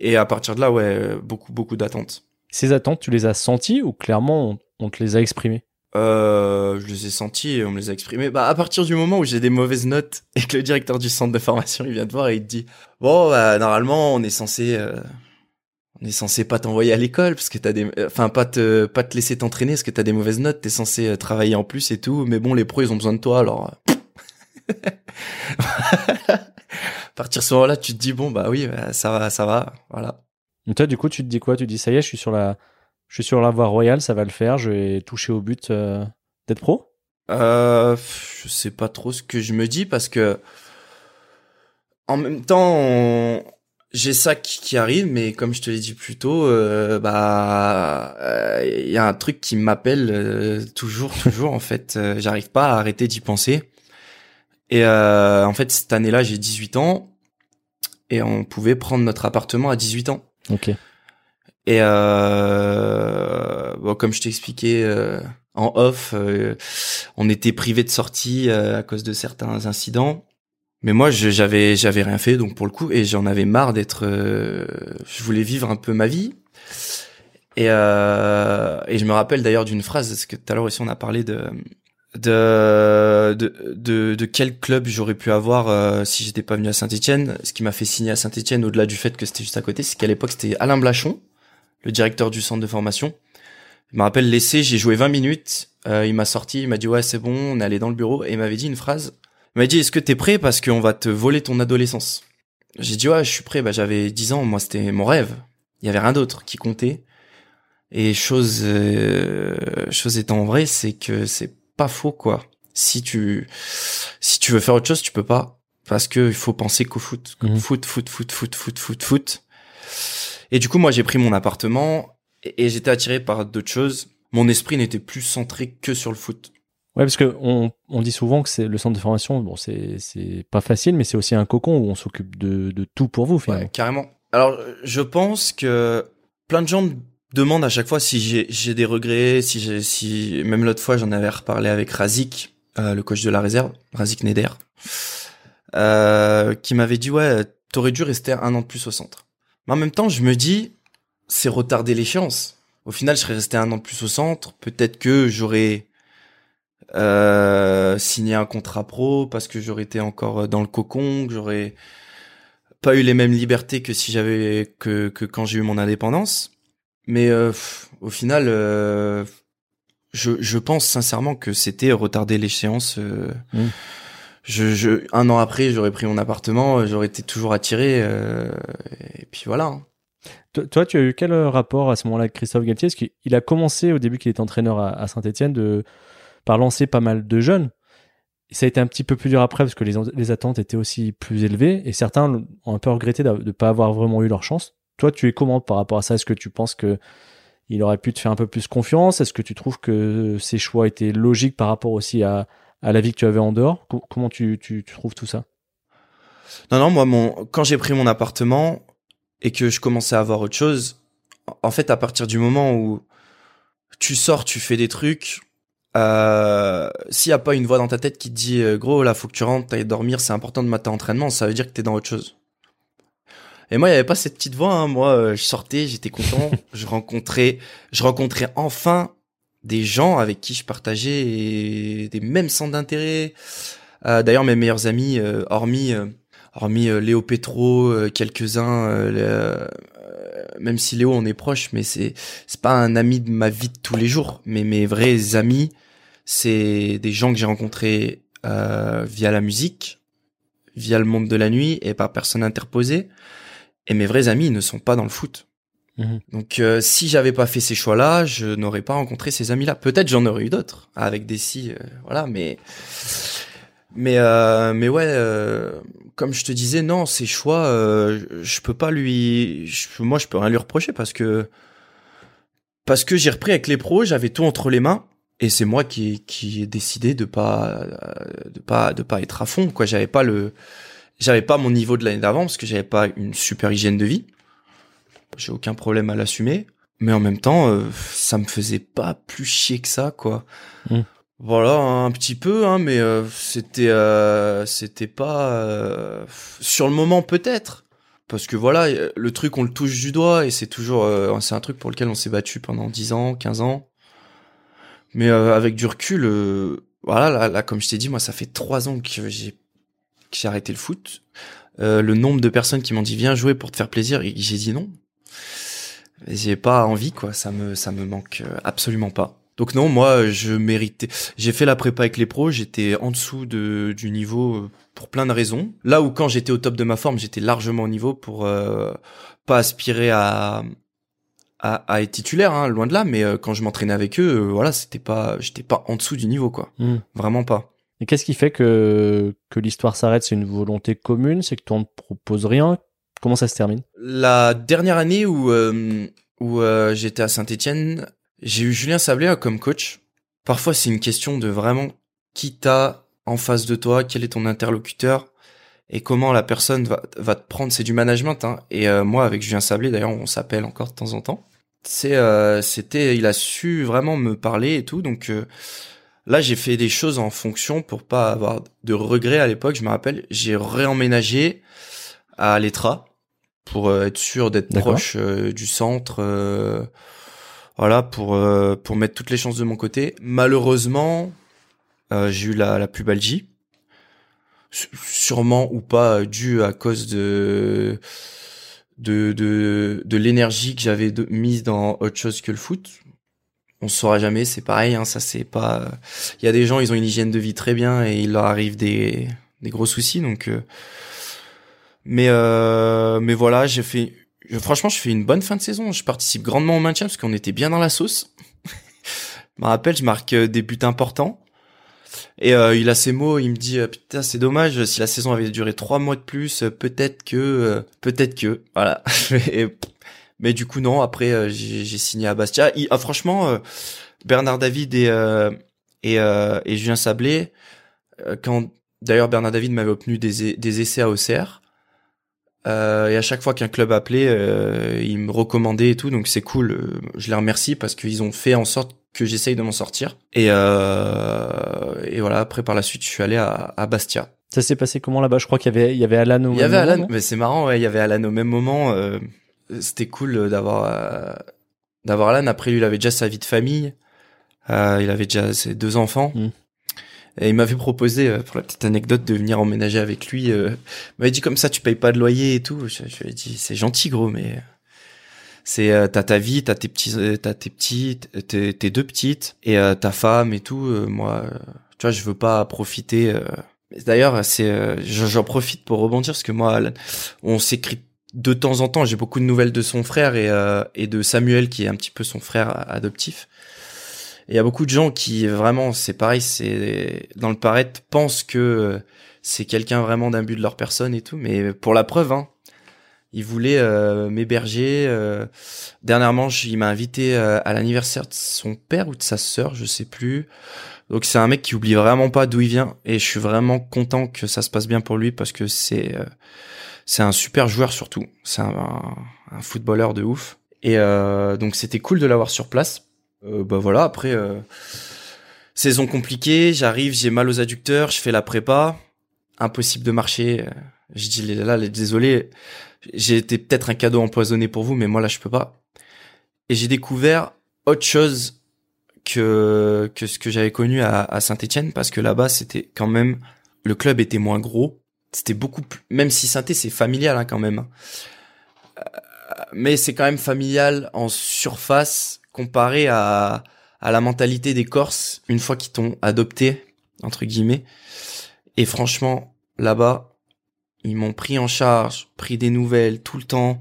Et à partir de là, ouais, beaucoup, beaucoup d'attentes. Ces attentes, tu les as senties ou clairement on te les a exprimées? Euh, je les ai sentis et on me les a exprimés. Bah, à partir du moment où j'ai des mauvaises notes et que le directeur du centre de formation il vient te voir et il te dit bon bah, normalement on est censé euh, on est censé pas t'envoyer à l'école parce que t'as des enfin pas te pas te laisser t'entraîner parce que t'as des mauvaises notes. T'es censé euh, travailler en plus et tout. Mais bon les pros ils ont besoin de toi alors à [laughs] partir de ce moment-là tu te dis bon bah oui bah, ça va ça va voilà. Et toi du coup tu te dis quoi? Tu te dis ça y est je suis sur la je suis sur la voie royale, ça va le faire, je vais toucher au but euh, d'être pro? Euh, Je sais pas trop ce que je me dis parce que en même temps, j'ai ça qui, arrive, mais comme je te l'ai dit plus tôt, euh, bah il y a un truc qui m'appelle toujours, toujours en fait. J'arrive pas à arrêter d'y penser. Et en fait, cette année-là, j'ai 18 ans et on pouvait prendre notre appartement à 18 ans. Ok. Et euh, bon, comme je t'ai expliqué euh, en off, euh, on était privé de sortie euh, à cause de certains incidents. Mais moi, j'avais j'avais rien fait, donc pour le coup, et j'en avais marre d'être. je voulais vivre un peu ma vie. Et, et je me rappelle d'ailleurs d'une phrase, parce que tout à l'heure aussi on a parlé de de, de, de, quel club j'aurais pu avoir si j'étais pas venu à Saint-Etienne. Ce qui m'a fait signer à Saint-Etienne, au-delà du fait que c'était juste à côté, c'est qu'à l'époque c'était Alain Blachon, le directeur du centre de formation. Je me rappelle l'essai, j'ai joué 20 minutes, euh, il m'a sorti, il m'a dit ouais c'est bon, on est allé dans le bureau et il m'avait dit une phrase. Il m'a dit est-ce que t'es prêt parce qu'on va te voler ton adolescence? J'ai dit ouais je suis prêt, bah j'avais 10 ans, moi c'était mon rêve. Il y avait rien d'autre qui comptait. Et chose euh, chose étant vrai, c'est que c'est pas faux quoi. Si tu si tu veux faire autre chose, tu peux pas parce que il faut penser qu'au foot, Mhm. foot, foot, foot, foot, foot, foot, foot. Et du coup, moi, j'ai pris mon appartement et, et j'étais attiré par d'autres choses. Mon esprit n'était plus centré que sur le foot. Ouais, parce que on, on dit souvent que c'est le centre de formation. Bon, c'est c'est pas facile, mais c'est aussi un cocon où on s'occupe de, de tout pour vous finalement. Ouais, carrément. Alors, je pense que plein de gens me demandent à chaque fois si j'ai des regrets, si j'ai si même l'autre fois j'en avais reparlé avec Razik, euh, le coach de la réserve, Razik Neder, euh, qui m'avait dit ouais, t'aurais dû rester un an de plus au centre. Mais en même temps, je me dis c'est retarder l'échéance. Au final, je serais resté un an de plus au centre. Peut-être que j'aurais euh, signé un contrat pro parce que j'aurais été encore dans le cocon, que j'aurais pas eu les mêmes libertés que si j'avais que que quand j'ai eu mon indépendance. Mais euh, pff, au final, euh, je je pense sincèrement que c'était retarder l'échéance. euh, Mm. Je, je un an après, j'aurais pris mon appartement, j'aurais été toujours attiré. euh, et puis voilà. hein. Toi, tu as eu quel euh, rapport à ce moment-là avec Christophe Galtier? Parce qu'il a commencé au début qu'il était entraîneur à, à Saint-Etienne de par lancer pas mal de jeunes. Ça a été un petit peu plus dur après parce que les, attentes étaient aussi plus élevées et certains ont un peu regretté de ne pas avoir vraiment eu leur chance. Toi, tu es comment par rapport à ça? Est-ce que tu penses que il aurait pu te faire un peu plus confiance? Est-ce que tu trouves que ses choix étaient logiques par rapport aussi à, à la vie que tu avais en dehors? Co- Comment tu, tu, tu trouves tout ça? Non, non, moi, mon, quand j'ai pris mon appartement et que je commençais à voir autre chose, en fait, à partir du moment où tu sors, tu fais des trucs, euh, s'il n'y a pas une voix dans ta tête qui te dit, euh, gros, là, faut que tu rentres, t'ailles dormir, c'est important de mater entraînement, ça veut dire que t'es dans autre chose. Et moi, il n'y avait pas cette petite voix, hein. moi, euh, je sortais, j'étais content, [laughs] je rencontrais, je rencontrais enfin des gens avec qui je partageais des mêmes centres d'intérêt. Euh, D'ailleurs, mes meilleurs amis, hormis hormis Léo Petro, quelques-uns, même si Léo on est proche, mais c'est c'est pas un ami de ma vie de tous les jours. Mais mes vrais amis, c'est des gens que j'ai rencontrés euh, via la musique, via le monde de la nuit et par personne interposée. Et mes vrais amis ils ne sont pas dans le foot. Mhm. Donc euh, si j'avais pas fait ces choix-là, je n'aurais pas rencontré ces amis-là. Peut-être j'en aurais eu d'autres avec des si, euh, voilà, mais mais euh, mais ouais, euh, comme je te disais, non, ces choix, euh, je- je peux pas lui, je- moi je peux rien lui reprocher parce que parce que j'ai repris avec les pros, j'avais tout entre les mains et c'est moi qui qui ai décidé de pas de pas de pas être à fond quoi. J'avais pas le j'avais pas mon niveau de l'année d'avant parce que j'avais pas une super hygiène de vie. J'ai aucun problème à l'assumer, mais en même temps, euh, ça me faisait pas plus chier que ça quoi. Mm. Voilà, un petit peu, hein, mais euh, c'était euh, c'était pas euh, sur le moment peut-être. Parce que voilà, le truc on le touche du doigt et c'est toujours euh, c'est un truc pour lequel on s'est battu pendant 10 ans, 15 ans. Mais euh, avec du recul, euh, voilà, là, comme je t'ai dit, moi, ça fait trois ans que j'ai que j'ai arrêté le foot. Euh, le nombre de personnes qui m'ont dit viens jouer pour te faire plaisir, j'ai dit non. J'ai pas envie, quoi. Ça me ça me manque euh, absolument pas. Donc non, moi, je méritais. J'ai fait la prépa avec les pros. J'étais en dessous de du niveau pour plein de raisons. Là où quand j'étais au top de ma forme, j'étais largement au niveau pour pas aspirer à à, à être titulaire, hein, loin de là. Mais euh, quand je m'entraînais avec eux, euh, voilà, c'était pas, j'étais pas en dessous du niveau, quoi. Mm. Vraiment pas. Et qu'est-ce qui fait que, que l'histoire s'arrête? C'est une volonté commune? C'est que toi, on ne propose rien? Comment ça se termine? La dernière année où euh, où euh, j'étais à Saint-Étienne, j'ai eu Julien Sablé comme coach. Parfois, c'est une question de vraiment qui t'as en face de toi, quel est ton interlocuteur et comment la personne va, va te prendre. C'est du management. Hein. Et moi, avec Julien Sablé, d'ailleurs, on s'appelle encore de temps en temps. C'est, euh, c'était, il a su vraiment me parler et tout. Donc euh, là, j'ai fait des choses en fonction pour pas avoir de regrets à l'époque. Je me rappelle, j'ai réemménagé à l'Etra pour euh, être sûr d'être proche euh, du centre. euh, voilà, pour euh, pour mettre toutes les chances de mon côté. Malheureusement, euh, j'ai eu la, la pubalgie. Sûrement ou pas dû à cause de de de, de l'énergie que j'avais mise dans autre chose que le foot. On saura jamais, c'est pareil. Hein, ça c'est pas. Il y a des gens, ils ont une hygiène de vie très bien et il leur arrive des des gros soucis. Donc, euh, mais euh, mais voilà, j'ai fait. franchement, je fais une bonne fin de saison. Je participe grandement au maintien parce qu'on était bien dans la sauce. [laughs] je me rappelle, je marque euh, des buts importants. Et euh, il a ces mots, il me dit euh, putain c'est dommage si la saison avait duré trois mois de plus, euh, peut-être que, euh, peut-être que, voilà. [laughs] Mais du coup non, après euh, j'ai signé à Bastia. Ah, franchement, Bernard David et et, et Julien Sablé, quand d'ailleurs Bernard David m'avait obtenu des, des essais à OCR. Euh, et à chaque fois qu'un club appelait, euh, me recommandaient et tout, donc c'est cool. Je les remercie parce qu'ils ont fait en sorte que j'essaye de m'en sortir. Et, euh, et voilà, après par la suite, je suis allé à, à Bastia. Ça s'est passé comment là-bas? Je crois qu'il y avait, il y avait Alan au Il y avait moment, Alan, mais c'est marrant, ouais, il y avait Alan au même moment. euh, C'était cool d'avoir euh, d'avoir Alan. Après, lui, il avait déjà sa vie de famille. Euh, il avait déjà ses deux enfants. Mm. Et il m'avait proposé, pour la petite anecdote, de venir emménager avec lui. Il m'avait dit comme ça, tu payes pas de loyer et tout. Je, je lui ai dit, c'est gentil, gros, mais c'est euh, t'as ta vie, t'as tes petits, euh, t'as tes petits, tes, tes deux petites et euh, ta femme et tout. Euh, moi, euh, tu vois, je veux pas profiter. euh. D'ailleurs, c'est, euh, j'en profite pour rebondir parce que moi, on s'écrit de temps en temps. J'ai beaucoup de nouvelles de son frère et euh, et de Samuel qui est un petit peu son frère adoptif. Et il y a beaucoup de gens qui vraiment, c'est pareil, c'est dans le paraître pensent que euh, c'est quelqu'un vraiment d'un but de leur personne et tout, mais pour la preuve, hein, il voulait euh, m'héberger. euh, dernièrement, il m'a invité euh, à l'anniversaire de son père ou de sa sœur, je sais plus. Donc c'est un mec qui oublie vraiment pas d'où il vient et je suis vraiment content que ça se passe bien pour lui parce que c'est un super joueur surtout. C'est un, footballeur de ouf. Et donc c'était cool de l'avoir sur place. Bah voilà, après saison compliquée, j'arrive, j'ai mal aux adducteurs, je fais la prépa, impossible de marcher. Je dis là, là, désolé, j'ai été peut-être un cadeau empoisonné pour vous, mais moi là je peux pas. Et j'ai découvert autre chose que que ce que j'avais connu à, Saint-Étienne parce que là-bas c'était quand même le club était moins gros, c'était beaucoup plus même si saint c'est familial hein, quand même. hein. Euh, mais c'est quand même familial en surface comparé à à la mentalité des Corses une fois qu'ils t'ont adopté entre guillemets. Et franchement, là-bas, ils m'ont pris en charge, pris des nouvelles tout le temps.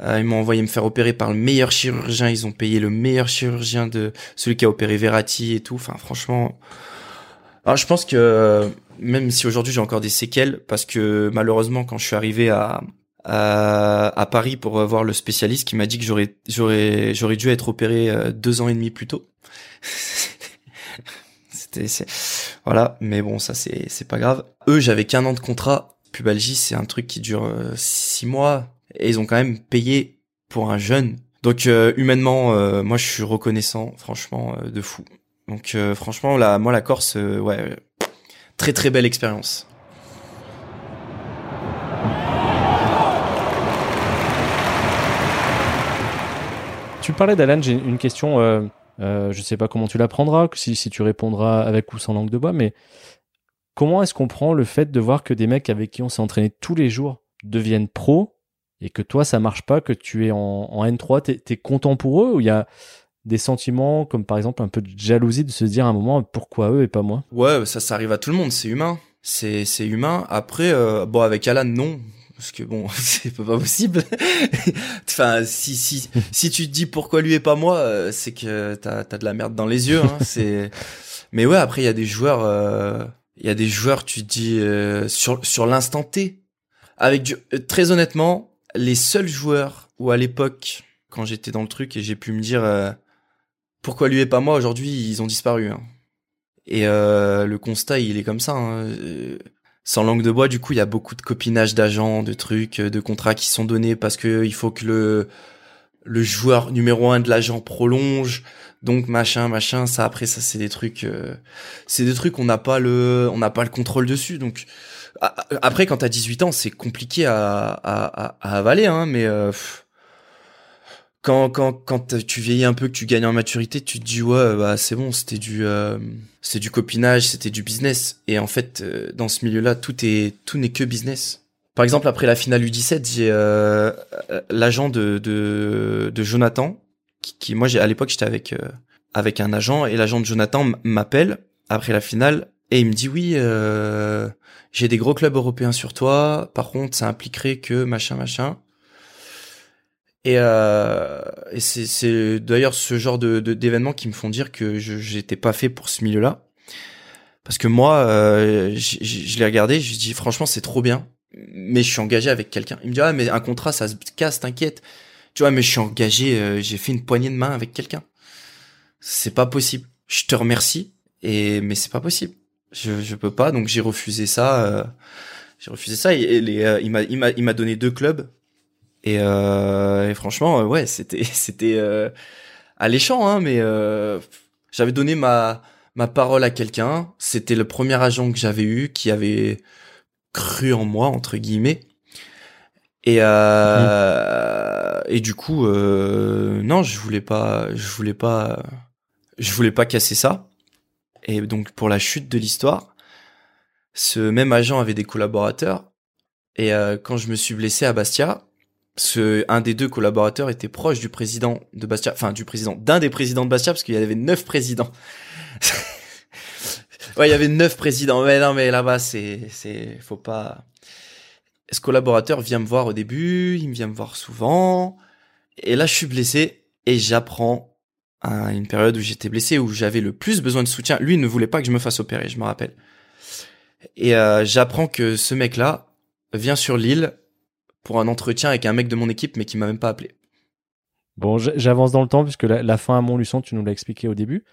Euh, ils m'ont envoyé me faire opérer par le meilleur chirurgien. Ils ont payé le meilleur chirurgien de celui qui a opéré Verratti et tout. Enfin, franchement. Alors, je pense que euh, même si aujourd'hui j'ai encore des séquelles, parce que malheureusement, quand je suis arrivé à à, à Paris pour voir le spécialiste, qui m'a dit que j'aurais j'aurais j'aurais dû être opéré euh, deux ans et demi plus tôt. [laughs] C'était voilà, mais bon, ça c'est c'est pas grave. Eux, j'avais qu'un an de contrat. Pubalgie, c'est un truc qui dure euh, six mois et ils ont quand même payé pour un jeune. Donc euh, humainement, euh, moi je suis reconnaissant, franchement, euh, de fou. Donc euh, franchement, là, moi la Corse, euh, ouais, euh, très très belle expérience. Tu parlais d'Alan, j'ai une question. Euh, euh, je sais pas comment tu la prendras, si, si tu répondras avec ou sans langue de bois, mais comment est-ce qu'on prend le fait de voir que des mecs avec qui on s'est entraîné tous les jours deviennent pros et que toi ça marche pas, que tu es en, en N3, t'es es content pour eux ou il y a des sentiments comme par exemple un peu de jalousie de se dire à un moment pourquoi eux et pas moi? Ouais, ça, ça arrive à tout le monde, c'est humain. C'est, c'est humain. Après, euh, bon, avec Alan, non. Parce que bon, [laughs] c'est pas possible. [laughs] enfin, si, si, si tu te dis pourquoi lui et pas moi, euh, c'est que t'as, t'as de la merde dans les yeux, hein. [laughs] c'est, mais ouais, après, il y a des joueurs, euh, il y a des joueurs, tu dis, euh, sur, sur l'instant T. Avec du, euh, très honnêtement, les seuls joueurs où à l'époque, quand j'étais dans le truc et j'ai pu me dire, euh, pourquoi lui et pas moi, aujourd'hui, ils ont disparu, hein. Et euh, le constat, il est comme ça. hein. Sans langue de bois, du coup, il y a beaucoup de copinage d'agents, de trucs, de contrats qui sont donnés parce que il faut que le le joueur numéro un de l'agent prolonge. Donc machin, machin. Ça après, ça c'est des trucs, euh, c'est des trucs on n'a pas le, on n'a pas le contrôle dessus. Donc après, quand t'as 18 ans, c'est compliqué à, à, à, avaler, hein. Mais euh, quand, quand, quand tu vieillis un peu, que tu gagnes en maturité, tu te dis ouais, bah c'est bon, c'était du, euh, c'était du copinage, c'était du business. Et en fait, euh, dans ce milieu-là, tout est, tout n'est que business. Par exemple, après la finale U17, j'ai euh, euh, l'agent de, de, de Jonathan, moi, à l'époque, j'étais avec euh, avec un agent, et l'agent de Jonathan m'appelle après la finale et il me dit oui, euh, j'ai des gros clubs européens sur toi. Par contre, ça impliquerait que machin, machin. Et, euh, c'est, d'ailleurs ce genre de, d'événements qui me font dire que j'étais pas fait pour ce milieu-là. Parce que moi, je, l'ai regardé, je dis franchement c'est trop bien, mais je suis engagé avec quelqu'un. Il me dit ah mais un contrat ça se casse, t'inquiète. Tu vois mais je suis engagé, euh, j'ai fait une poignée de main avec quelqu'un. C'est pas possible. Je te remercie et mais c'est pas possible. Je je peux pas donc j'ai refusé ça. euh, j'ai refusé ça et, les, euh, il m'a il m'a il m'a donné deux clubs et, euh, et franchement euh, ouais c'était [laughs] c'était alléchant hein mais j'avais donné ma ma parole à quelqu'un. C'était le premier agent que j'avais eu qui avait cru en moi entre guillemets. Et euh, et du coup euh, non, je voulais pas je voulais pas je voulais pas casser ça. Et donc pour la chute de l'histoire, ce même agent avait des collaborateurs et euh, quand je me suis blessé à Bastia, ce un des deux collaborateurs était proche du président de Bastia, enfin du président d'un des présidents de Bastia parce qu'il y avait neuf présidents. [laughs] ouais, il y avait neuf présidents. Mais non, mais là-bas, c'est, c'est, faut pas. Ce collaborateur vient me voir au début, il vient me voir souvent. Et là, je suis blessé et j'apprends à une période où j'étais blessé, où j'avais le plus besoin de soutien. Lui il ne voulait pas que je me fasse opérer, je me rappelle. Et euh, j'apprends que ce mec-là vient sur l'île pour un entretien avec un mec de mon équipe, mais qui m'a même pas appelé. Bon, j'avance dans le temps puisque la, la fin à Montluçon, tu nous l'as expliqué au début.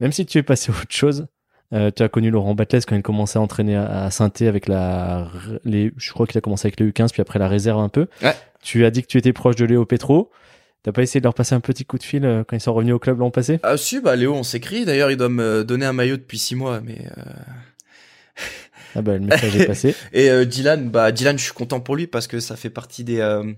Même si tu es passé à autre chose, euh, tu as connu Laurent Batles quand il commençait à entraîner à, à saint avec la, les, je crois qu'il a commencé avec les U15 puis après la réserve un peu. Ouais. Tu as dit que tu étais proche de Léo Petro. T'as pas essayé de leur passer un petit coup de fil euh, quand ils sont revenus au club l'an passé? Ah si, bah Léo, on s'écrit. D'ailleurs, il doit me donner un maillot depuis six mois, mais euh, Ah bah le message est passé. [laughs] Et Dylan, bah Dylan, je suis content pour lui parce que ça fait partie des euh,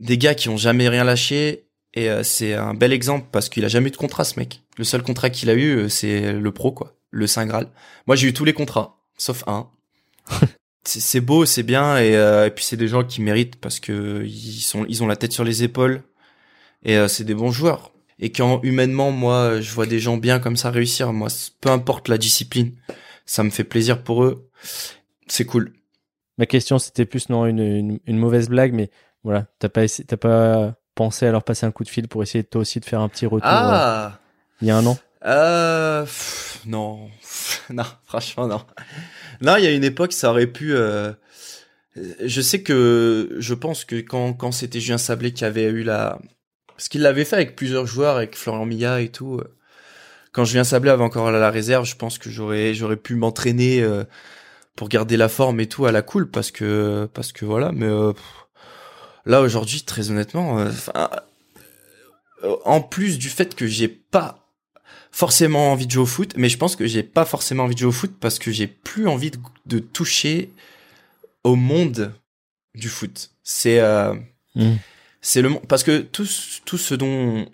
des gars qui ont jamais rien lâché et euh, c'est un bel exemple parce qu'il a jamais eu de contrat ce mec. Le seul contrat qu'il a eu, euh, c'est le pro quoi, le Saint Graal. Moi, j'ai eu tous les contrats sauf un. [laughs] c'est beau, c'est bien et, euh, et puis c'est des gens qui méritent parce que ils sont ils ont la tête sur les épaules et euh, c'est des bons joueurs. Et quand humainement, moi, je vois des gens bien comme ça réussir, moi, peu importe la discipline, ça me fait plaisir pour eux. C'est cool. Ma question c'était plus non une, une, une mauvaise blague, mais voilà, t'as pas essayé- t'as pas pensé à leur passer un coup de fil pour essayer toi aussi de faire un petit retour euh, Ah il y a un an. euh, pff, Non. [laughs] non, franchement, non. Non, il y a une époque, ça aurait pu... euh, Je sais que... Je pense que quand, quand c'était Julien Sablé qui avait eu la... Parce qu'il l'avait fait avec plusieurs joueurs, avec Florian Milla et tout. euh, Quand Julien Sablé avait encore la, la réserve, je pense que j'aurais j'aurais pu m'entraîner euh, pour garder la forme et tout à la cool, parce que... Parce que voilà, mais... euh, pff, Là, aujourd'hui, très honnêtement... euh, euh, en plus du fait que j'ai pas forcément envie de jouer au foot, mais je pense que j'ai pas forcément envie de jouer au foot parce que j'ai plus envie de, de toucher au monde du foot. C'est euh, Mm. c'est le monde parce que tout ce- tout ce dont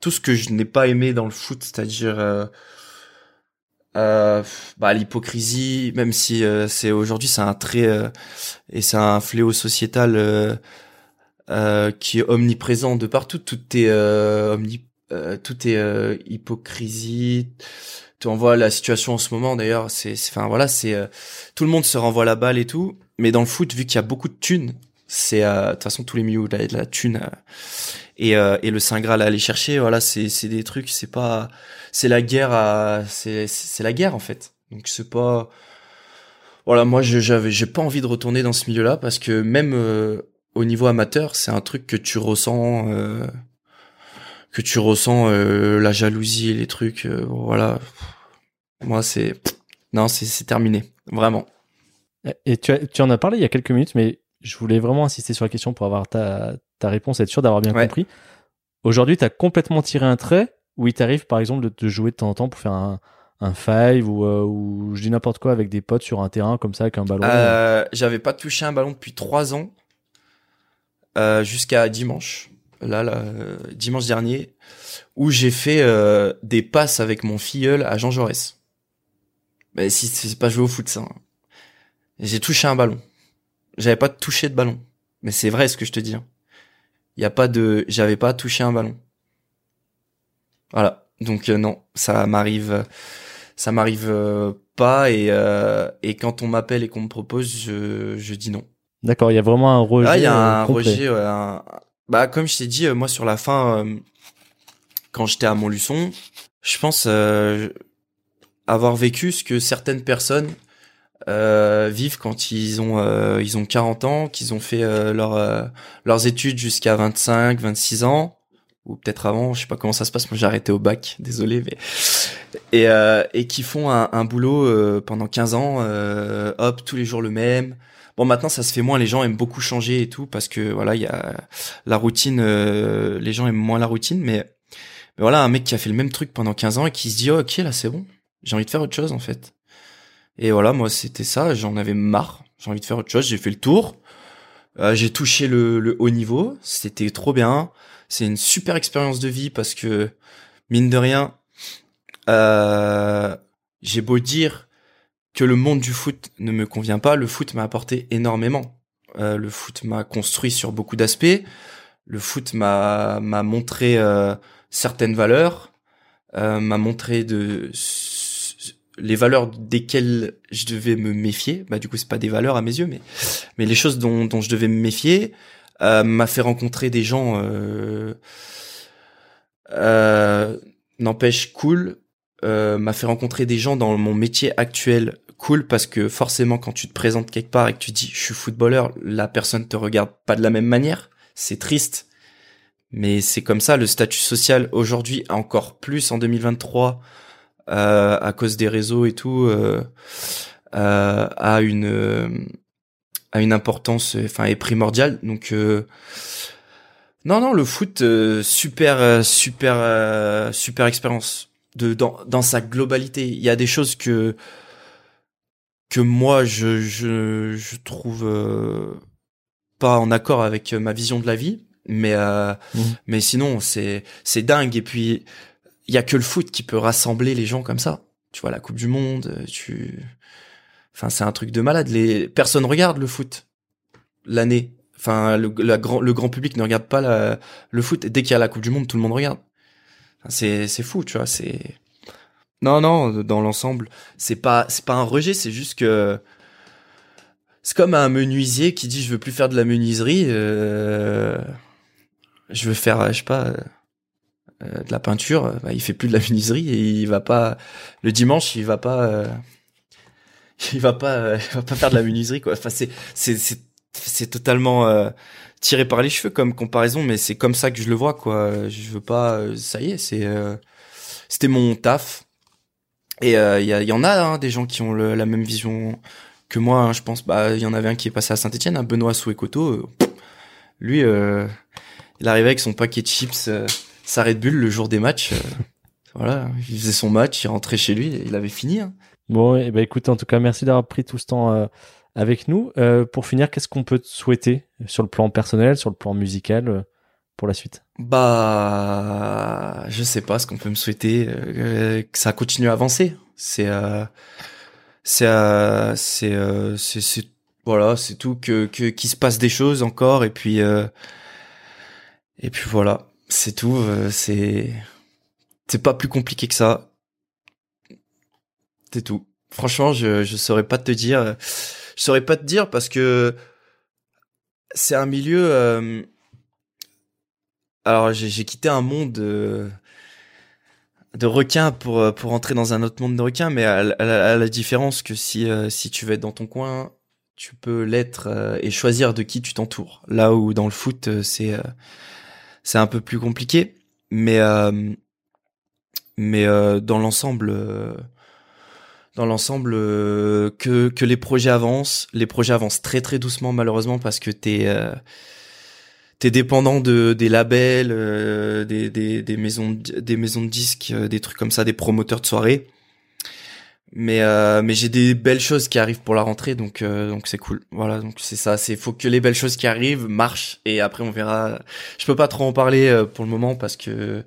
tout ce que je n'ai pas aimé dans le foot, c'est-à-dire euh, euh, bah, l'hypocrisie, même si euh, c'est aujourd'hui c'est un trait euh, et c'est un fléau sociétal euh, euh, qui est omniprésent de partout. Tout est euh, omni, tout est hypocrisie. Tu en vois la situation en ce moment d'ailleurs. C'est, enfin voilà, c'est tout le monde se renvoie la balle et tout. Mais dans le foot, vu qu'il y a beaucoup de thunes, c'est de toute façon tous les milieux où il y a de la thune et euh, et le saint graal à aller chercher. Voilà, c'est c'est des trucs. C'est pas, c'est la guerre à, c'est c'est la guerre en fait. Donc c'est pas voilà, moi j'avais j'ai pas envie de retourner dans ce milieu-là parce que même euh, au niveau amateur, c'est un truc que tu ressens euh, que tu ressens euh, la jalousie, les trucs euh, voilà. Moi c'est non, c'est c'est terminé, vraiment. Et tu, tu en as parlé il y a quelques minutes, mais je voulais vraiment insister sur la question pour avoir ta, ta réponse, être sûr d'avoir bien Ouais. compris. Aujourd'hui, tu as complètement tiré un trait où il t'arrive, par exemple, de te jouer de temps en temps pour faire un, un five ou, euh, ou je dis n'importe quoi avec des potes sur un terrain comme ça avec un ballon. Euh, j'avais pas touché un ballon depuis trois ans euh, jusqu'à dimanche. Là, là, dimanche dernier, où j'ai fait des passes avec mon filleul à Jean Jaurès. Mais si c'est pas jouer au foot, ça. hein. J'ai touché un ballon. J'avais pas touché de ballon. Mais c'est vrai ce que je te dis. hein. Il y a pas de, j'avais pas touché un ballon. Voilà. Donc euh, non, ça m'arrive, ça m'arrive euh, pas et euh, et quand on m'appelle et qu'on me propose, je je dis non. D'accord, il y a vraiment un rejet. Là, il y a un complet. rejet. ouais, un- Bah, comme je t'ai dit, moi sur la fin, quand j'étais à Montluçon, je pense, avoir vécu ce que certaines personnes euh, vivent quand ils ont euh, ils ont 40 ans, qu'ils ont fait euh, euh, leurs études jusqu'à 25, 26 ans ou peut-être avant, je sais pas comment ça se passe, moi j'ai arrêté au bac, [laughs] désolé mais et euh, et qui font un, un boulot pendant 15 ans hop, tous les jours le même. Bon maintenant ça se fait moins, les gens aiment beaucoup changer et tout parce que voilà, il y a la routine les gens aiment moins la routine mais mais voilà, un mec qui a fait le même truc pendant 15 ans et qui se dit oh, OK, là c'est bon. J'ai envie de faire autre chose en fait. Et voilà, moi c'était ça, j'en avais marre, j'ai envie de faire autre chose, j'ai fait le tour. Euh, j'ai touché le, haut niveau, c'était trop bien. C'est une super expérience de vie parce que mine de rien, euh, j'ai beau dire que le monde du foot ne me convient pas, le foot m'a apporté énormément. Euh, le foot m'a construit sur beaucoup d'aspects. Le foot m'a montré certaines valeurs, m'a montré de les valeurs desquelles je devais me méfier. Bah du coup c'est pas des valeurs à mes yeux, mais mais les choses dont, dont je devais me méfier euh, m'a fait rencontrer des gens. Euh, euh, N'empêche cool, euh, m'a fait rencontrer des gens dans mon métier actuel cool parce que forcément quand tu te présentes quelque part et que tu dis je suis footballeur, la personne te regarde pas de la même manière. C'est triste, mais c'est comme ça. Le statut social aujourd'hui, encore plus en 2023 euh, à cause des réseaux et tout, euh, euh, a une a une importance, enfin est primordiale. Donc non non, le foot super super super expérience de dans dans sa globalité. Il y a des choses que que moi je je je trouve pas en accord avec ma vision de la vie mais euh, mmh. mais sinon c'est c'est dingue et puis il y a que le foot qui peut rassembler les gens comme ça. Tu vois la Coupe du Monde, euh, tu, enfin c'est un truc de malade. Les personnes regardent le foot l'année. Enfin le, grand, le grand public ne regarde pas le foot. Dès qu'il y a la Coupe du Monde, tout le monde regarde. c'est c'est fou, tu vois. C'est non non dans l'ensemble c'est pas c'est pas un rejet, c'est juste que c'est comme un menuisier qui dit je veux plus faire de la menuiserie. Euh... Je veux faire je sais pas de la peinture, euh, bah, il fait plus de la menuiserie et il va pas le dimanche, il va pas euh, [laughs] il va pas il va pas faire de la menuiserie quoi. Enfin c'est c'est c'est c'est totalement tiré par les cheveux comme comparaison mais c'est comme ça que je le vois quoi. Je veux pas ça y est, c'est c'était mon taf. Et il y, en a hein, des gens qui ont la même vision que moi, hein, je pense. Bah, il y en avait un qui est passé à Saint-Etienne, un Benoît Souekoto. lui, euh, il arrivait avec son paquet de chips sa Red Bull le jour des matchs. Euh, [laughs] voilà, il faisait son match, il rentrait chez lui, et il avait fini. Hein. Bon, et eh ben écoute, en tout cas, merci d'avoir pris tout ce temps euh, avec nous. Euh, pour finir, qu'est-ce qu'on peut te souhaiter sur le plan personnel, sur le plan musical pour la suite? Bah, je sais pas ce qu'on peut me souhaiter, que ça continue à avancer. C'est, c'est, c'est, c'est, voilà, c'est tout que, que qu'il se passe des choses encore et puis et puis voilà c'est tout. Euh, c'est pas plus compliqué que ça. C'est tout. Franchement, je je saurais pas te dire. Je saurais pas te dire parce que c'est un milieu. Euh, alors j'ai quitté un monde de, requins pour pour entrer dans un autre monde de requins, mais à, la différence que si euh, si tu veux être dans ton coin, tu peux l'être et choisir de qui tu t'entoures. Là où dans le foot, c'est c'est un peu plus compliqué, mais euh, mais euh, dans l'ensemble, euh, dans l'ensemble, que que les projets avancent, les projets avancent très très doucement malheureusement parce que t'es t'es dépendant de des labels, des, des, des maisons des maisons de disques, des trucs comme ça, des promoteurs de soirées mais euh, mais j'ai des belles choses qui arrivent pour la rentrée donc euh, donc c'est cool. Voilà donc c'est ça c'est faut que les belles choses qui arrivent marchent et après on verra. Je peux pas trop en parler euh, pour le moment parce que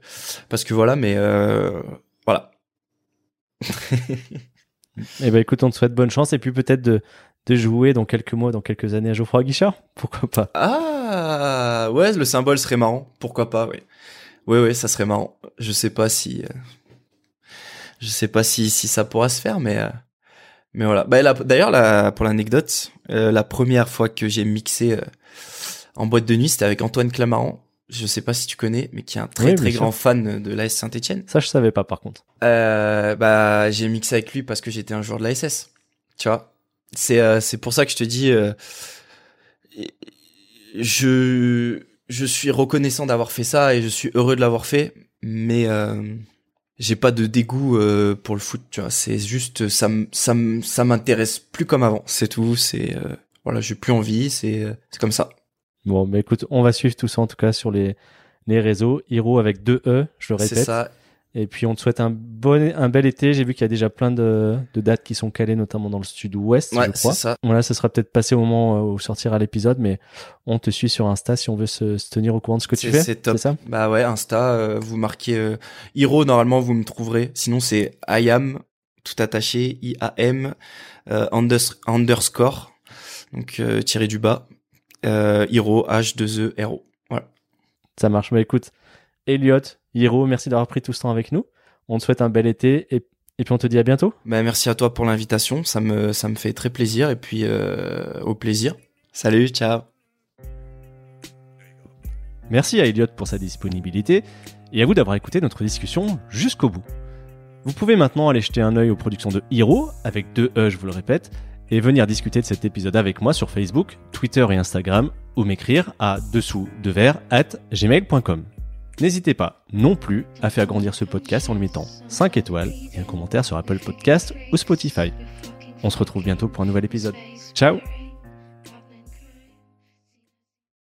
parce que voilà mais euh, voilà. [laughs] Eh ben écoute on te souhaite bonne chance et puis peut-être de de jouer dans quelques mois dans quelques années à Geoffroy Guichard. [laughs] Pourquoi pas? Ah ouais le symbole serait marrant. Pourquoi pas oui. Ouais ouais ça serait marrant. Je sais pas si je sais pas si, si ça pourra se faire, mais, euh, mais voilà. Bah, D'ailleurs, pour l'anecdote, euh, la première fois que j'ai mixé euh, en boîte de nuit, c'était avec Antoine Clamaran. je sais pas si tu connais, mais qui est un Oui, très très sûr. grand fan de l'AS Saint-Etienne. Ça, je savais pas par contre. Euh, bah, j'ai mixé avec lui parce que j'étais un joueur de la SS. Tu vois, c'est euh, c'est pour ça que je te dis, euh, je je suis reconnaissant d'avoir fait ça et je suis heureux de l'avoir fait, mais j'ai pas de dégoût euh, pour le foot. Tu vois, c'est juste ça m- ça m- ça m'intéresse plus comme avant. C'est tout. C'est euh, voilà, j'ai plus envie. C'est euh, c'est comme ça. Bon, mais écoute, on va suivre tout ça en tout cas sur les, les réseaux. Hiro avec deux E, je le C'est répète. ça. Et puis on te souhaite un, bon, un bel été. J'ai vu qu'il y a déjà plein de, de dates qui sont calées, notamment dans le sud-ouest, Ouais, je crois. ça. Voilà, ça sera peut-être passé au moment euh, où sortira l'épisode, mais on te suit sur Insta si on veut se, se tenir au courant de ce que tu fais. c'est top. ça Bah ouais, Insta, euh, vous marquez euh, Hiro, normalement vous me trouverez. Sinon c'est IAM, tout attaché, I-A-M, euh, unders- underscore, donc euh, tiré du bas, Hiro, H-2-E-R-O. Voilà. Ça marche. Mais écoute, Elliot, Hiro, merci d'avoir pris tout ce temps avec nous. On te souhaite un bel été et, et puis on te dit à bientôt. Bah, merci à toi pour l'invitation, ça me, ça me fait très plaisir et puis euh, au plaisir. Salut, ciao. Merci à Elliot pour sa disponibilité et à vous d'avoir écouté notre discussion jusqu'au bout. Vous pouvez maintenant aller jeter un œil aux productions de Hero, avec deux E, je vous le répète, et venir discuter de cet épisode avec moi sur Facebook, Twitter et Instagram, ou m'écrire à dessous de verre at gmail.com. N'hésitez pas non plus à faire grandir ce podcast en lui mettant 5 étoiles et un commentaire sur Apple Podcast ou Spotify. On se retrouve bientôt pour un nouvel épisode. Ciao